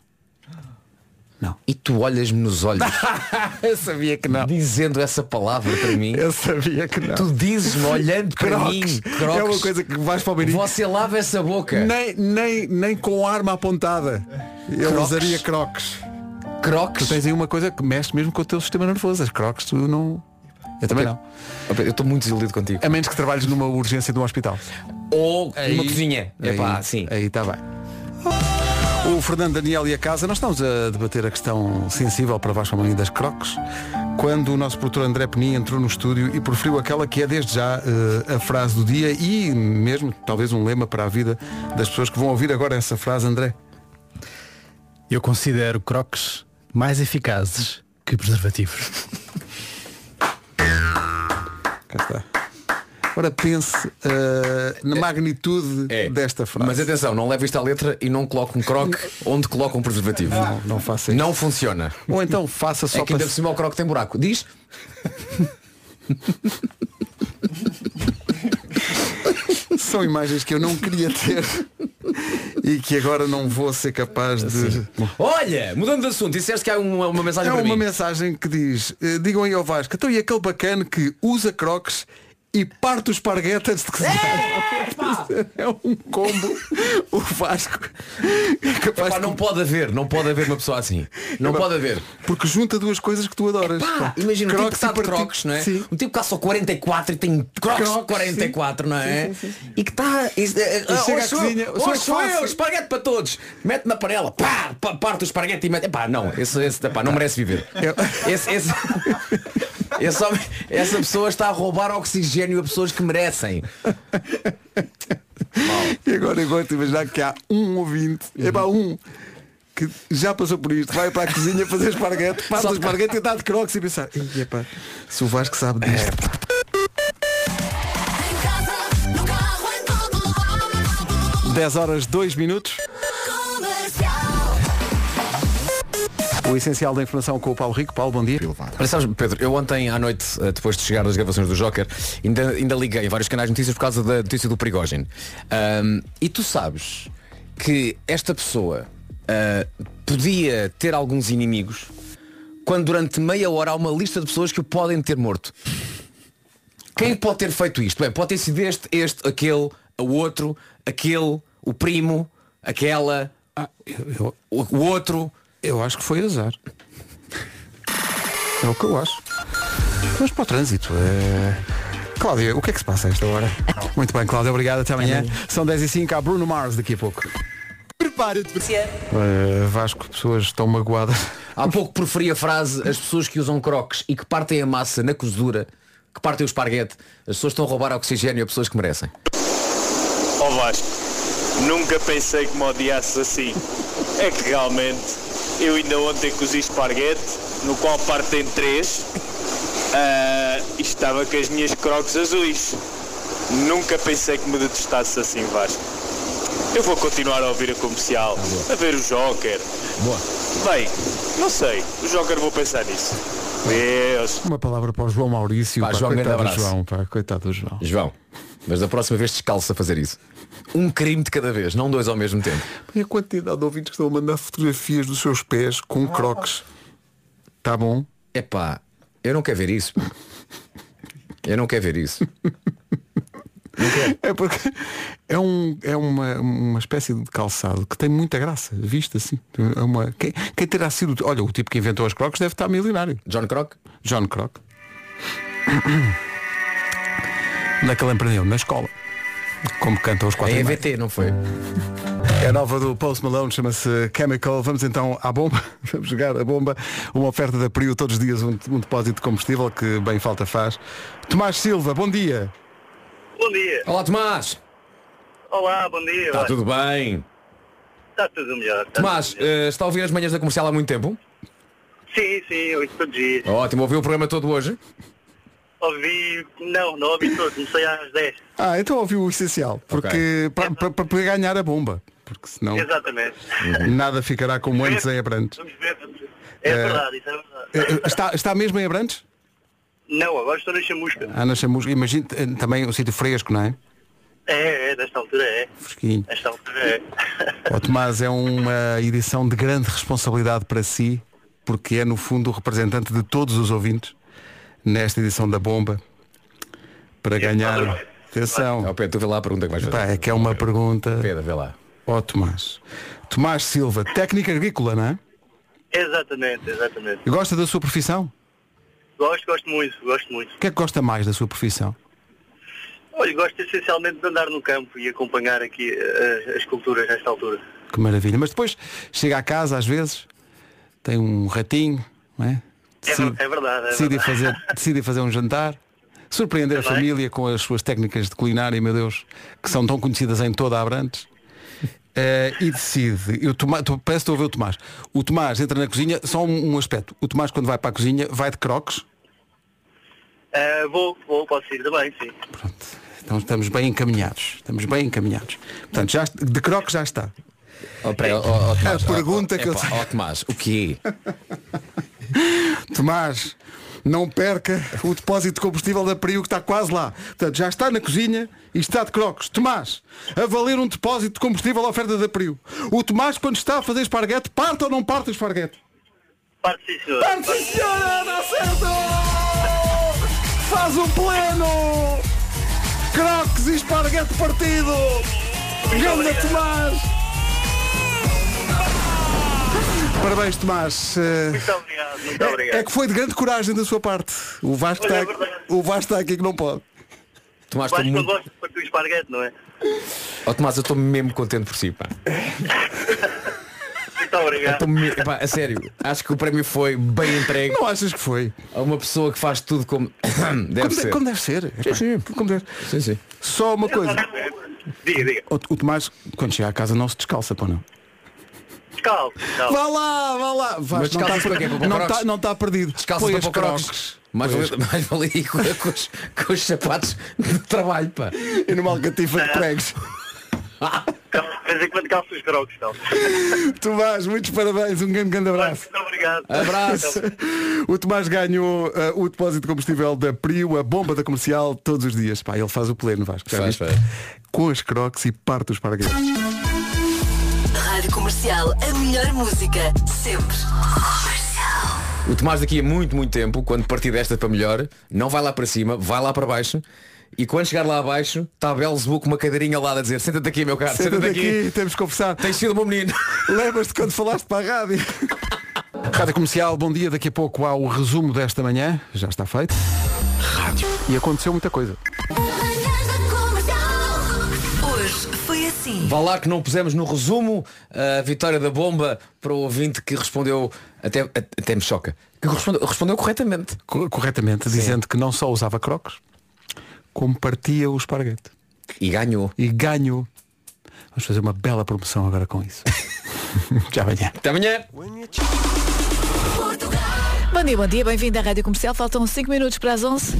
E tu olhas-me nos olhos Eu sabia que não. dizendo essa palavra para mim. Eu sabia que não. Tu dizes-me olhando para Crocs. mim. É uma coisa que vais para o menino. Você lava essa boca. Nem, nem, nem com arma apontada. Eu Crocs? usaria crocs. Crocs. Tu tens aí uma coisa que mexe mesmo com o teu sistema nervoso. As crocs tu não. Eu também não. Eu estou muito desiludido contigo. A menos que trabalhes numa urgência de um hospital. Ou Aí- numa cozinha. Aí, Epá, sim. Aí está bem. O Fernando Daniel e a casa, nós estamos a debater a questão sensível para Vasco Amorim das crocs, quando o nosso produtor André Penin entrou no estúdio e proferiu aquela que é desde já eh, a frase do dia e mesmo talvez um lema para a vida das pessoas que vão ouvir agora essa frase, André. Eu considero crocs mais eficazes que preservativos. Cá está. Agora pense eh, na magnitude desta frase. É. Mas atenção, não leve isto à letra e não coloque um croque onde coloca um preservativo. Não, não faça isso. Não funciona. Ou então faça só é que ainda por cima o croque tem buraco. Diz? São imagens que eu não queria ter e que agora não vou ser capaz de. Olha, mudando de assunto, disseste que há uma, uma mensagem É uma mim. mensagem que diz, eh, digam aí ao Vasco, então e aquele bacana que usa crocs e parte o esparguete antes de cozinhar. É um combo. O Vasco é capaz Epá, de- não pode haver, não pode haver uma pessoa assim. Não pode haver. Porque junta duas coisas que tu adoras. Pá, Pá, imagina um tipo que Crocs está e de crocs, não é? Sim. Um tipo que calça 44 e tem crocs, Crocs, 44, não é? Sim, sim, sim. E que está. E, chega à cozinha, sou eu hoje sou eu, esparguete para todos. Mete na panela, pá, pá, parte o esparguete e mete. Epá, não, esse, esse epá, não merece viver. Esse, esse, esse homem- essa pessoa está a roubar oxigênio a pessoas que merecem. E agora eu gosto de imaginar que há um ouvinte, é pá, um, que já passou por isto, vai para a cozinha fazer esparguete, parte o esparguete e está de crocs e pensar, "Ih, epá, se o Vasco sabe disto. 10 horas 2 minutos. O essencial da informação com o Paulo Rico. Paulo, bom dia. Olha, sabes, Pedro, eu ontem à noite, eh, depois de chegar das gravações do Joker, ainda, ainda liguei vários canais de notícias por causa da notícia do Prigogine. Ahm, e tu sabes que esta pessoa ah, podia ter alguns inimigos quando durante meia hora há uma lista de pessoas que o podem ter morto. Quem pode ter feito isto? Bem, pode ter sido este, este, aquele, o outro, aquele, o primo, aquela, eu- o, o outro. Eu acho que foi azar. É o que eu acho. Mas para o trânsito. É... Cláudia, o que é que se passa a esta hora? Muito bem, Cláudia, obrigado. Até amanhã. São 10 e 5 há Bruno Mars daqui a pouco. Prepara-te. Uh, Vasco, pessoas estão magoadas. Há pouco proferi a frase as pessoas que usam crocs e que partem a massa na cozedura, que partem o esparguete, as pessoas estão a roubar oxigênio a pessoas que merecem. Ó Vasco, nunca pensei que me odiasses assim. É que realmente, eu ainda ontem cozi esparguete, no qual partem três, ah, e estava com as minhas crocs azuis. Nunca pensei que me detestasse assim, Vasco. Eu vou continuar a ouvir a comercial, a ver o Joker. Boa. Bem, não sei, o Joker vou pensar nisso. Deus. Uma palavra para o João Maurício. Pá, pá, João, coitado do abraço. João, pá, coitado do João. João, mas da próxima vez descalça a fazer isso. Um crime de cada vez, não dois ao mesmo tempo. E a quantidade de ouvintes que estão a mandar fotografias dos seus pés com crocs. Tá bom? Epá, eu não quero ver isso. Eu não quero ver isso. É porque é, um, é uma, uma espécie de calçado que tem muita graça, visto assim. É uma, quem, quem terá sido. Olha, o tipo que inventou as crocs deve estar milionário. John Croc? John Croc. É ele aprendeu? Na escola. Como cantam os quatro É. EVT, não foi? É a nova do Post Malone, chama-se Chemical. Vamos então à bomba. Vamos jogar a bomba. Uma oferta da Prio todos os dias, um, um depósito de combustível que bem falta faz. Tomás Silva, bom dia. Bom dia. Olá Tomás. Olá, bom dia. Está tudo bem? Está tudo melhor. está Tomás, tudo melhor. eh, está a ouvir as manhãs da comercial há muito tempo? Sim, sim, eu ouço todos os dias. Ótimo, ouviu o programa todo hoje? Ouvi. Não, não ouvi todo. Comecei às 10. Ah, então ouviu o essencial. Porque para, para, para poder ganhar a bomba. Porque senão Exatamente. nada ficará como antes em Abrantes. É Eh, verdade, isso é verdade. Eh, eh, Está, está mesmo em Abrantes? Não, agora estou na chamusca. Ah, na Chamusca. Imagino também um sítio fresco, não é? É, é, nesta altura é. Fresquinho. Nesta altura é. Ó Tomás, é uma edição de grande responsabilidade para si, porque é no fundo o representante de todos os ouvintes nesta edição da bomba para ganhar. Atenção. Ó Pedro, tu vê lá a pergunta que vais fazer. Pá, é que é uma pergunta. Pedro, vê lá. Ó Tomás. Tomás Silva, técnica agrícola, não é? Exatamente, exatamente. Gosta da sua profissão? Gosto, gosto muito, gosto muito. O que é que gosta mais da sua profissão? Olha, gosto essencialmente de andar no campo e acompanhar aqui eh, as culturas nesta altura. Que maravilha. Mas depois chega a casa às vezes, tem um ratinho, não é? É ver- é verdade, é decide, verdade. fazer, decide fazer um jantar, surpreender a família com as suas técnicas de culinária, meu Deus, que são tão conhecidas em toda a Abrantes. Eh, e decide, eu Tomás, tu, parece que estou a ver o Tomás. O Tomás entra na cozinha, só um, um aspecto. O Tomás quando vai para a cozinha vai de crocs, Eh, vou, vou, posso ir também, sim. então estamos bem encaminhados. Estamos bem encaminhados. Portanto, já, de crocs já está. Ó, peraí, ó, ó, Tomás, A pergunta ó, que eu ó, Tomás, o quê? Tomás, Não perca o depósito de combustível da Prio que está quase lá. Portanto, já está na cozinha e está de crocos. Tomás, a valer um depósito de combustível à oferta da Prio. O Tomás, quando está a fazer esparguete, parte ou não parte o esparguete? Parte sim. Parte sim, senhora! Dá certo! Faz o pleno! Crocs e esparguete partido! Ganda Tomás! Parabéns, Tomás. Muito obrigado, muito é, obrigado. é que foi de grande coragem da sua parte. O Vasco, está, é o Vasco está aqui que não pode. Tomás, não muito... gosto de partir o esparguete, não é? Oh, Tomás, eu estou mesmo contente por si, pá. Muito obrigado. estou me- pá, a sério, acho que o prémio foi bem entregue. Não achas que foi? A uma pessoa que faz tudo como deve como, de- ser. como deve ser. Epá, como deve- Sim, sim. Só uma coisa. Diga, diga. O, o Tomás, quando chega à casa, não se descalça, pô não. Descalço, descalço. Vá lá, vá lá. Mas Vasco, não está para quê? Não está não está perdido. Descalça Põe para as pôr crocs. Mais, vale- mais vale ir com, com os, com os sapatos de trabalho, pá. E numa alcatifa de pregos. De vez em quando calço os crocs, então. Tomás, muitos parabéns, um grande, grande abraço. Muito obrigado. Abraço. O Tomás ganhou uh, o depósito de combustível da Prio, a bomba da comercial, todos os dias. Pá, ele faz o pleno, Vasco. Faz, faz. Com as crocs e parte os paraquedas. Rádio Comercial, a melhor música, sempre. O Tomás daqui a muito, muito tempo, quando partir desta para melhor, não vai lá para cima, vai lá para baixo. E quando chegar lá abaixo, está a Belzebu com uma cadeirinha lá a dizer Senta-te aqui, meu caro, Senta-te senta-te aqui. aqui, temos que conversar. Tens sido o meu menino. Lembras-te quando falaste para a rádio? Rádio Comercial, bom dia. Daqui a pouco há o resumo desta manhã. Já está feito. Rádio. E aconteceu muita coisa. Vá lá que não pusemos no resumo a vitória da bomba para o ouvinte que respondeu, até, até me choca, que respondeu, respondeu corretamente. Co- corretamente, dizendo que não só usava crocs, como partia o esparguete. E ganhou. E ganhou. Vamos fazer uma bela promoção agora com isso. Já amanhã. Até amanhã. Bom dia, bom dia, bem-vindo à Rádio Comercial. Faltam 5 minutos para as 11.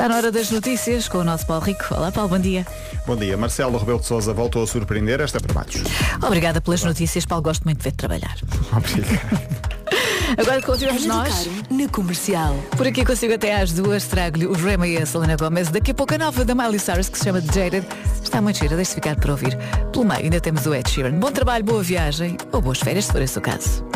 Está na hora das notícias com o nosso Paulo Rico. Olá, Paulo, bom dia. Bom dia. Marcelo Rebelo de Sousa voltou a surpreender esta para baixo. Obrigada pelas notícias, Paulo. Gosto muito de ver trabalhar. Agora continuamos nós. Na comercial. Por aqui consigo até às duas. Trago-lhe os Rema e a Selena Gomez. Daqui a pouco a nova da Miley Cyrus que se chama Jaded. Está muito gira, deixe ficar para ouvir. Pelo meio ainda temos o Ed Sheeran. Bom trabalho, boa viagem ou boas férias, se for esse o caso.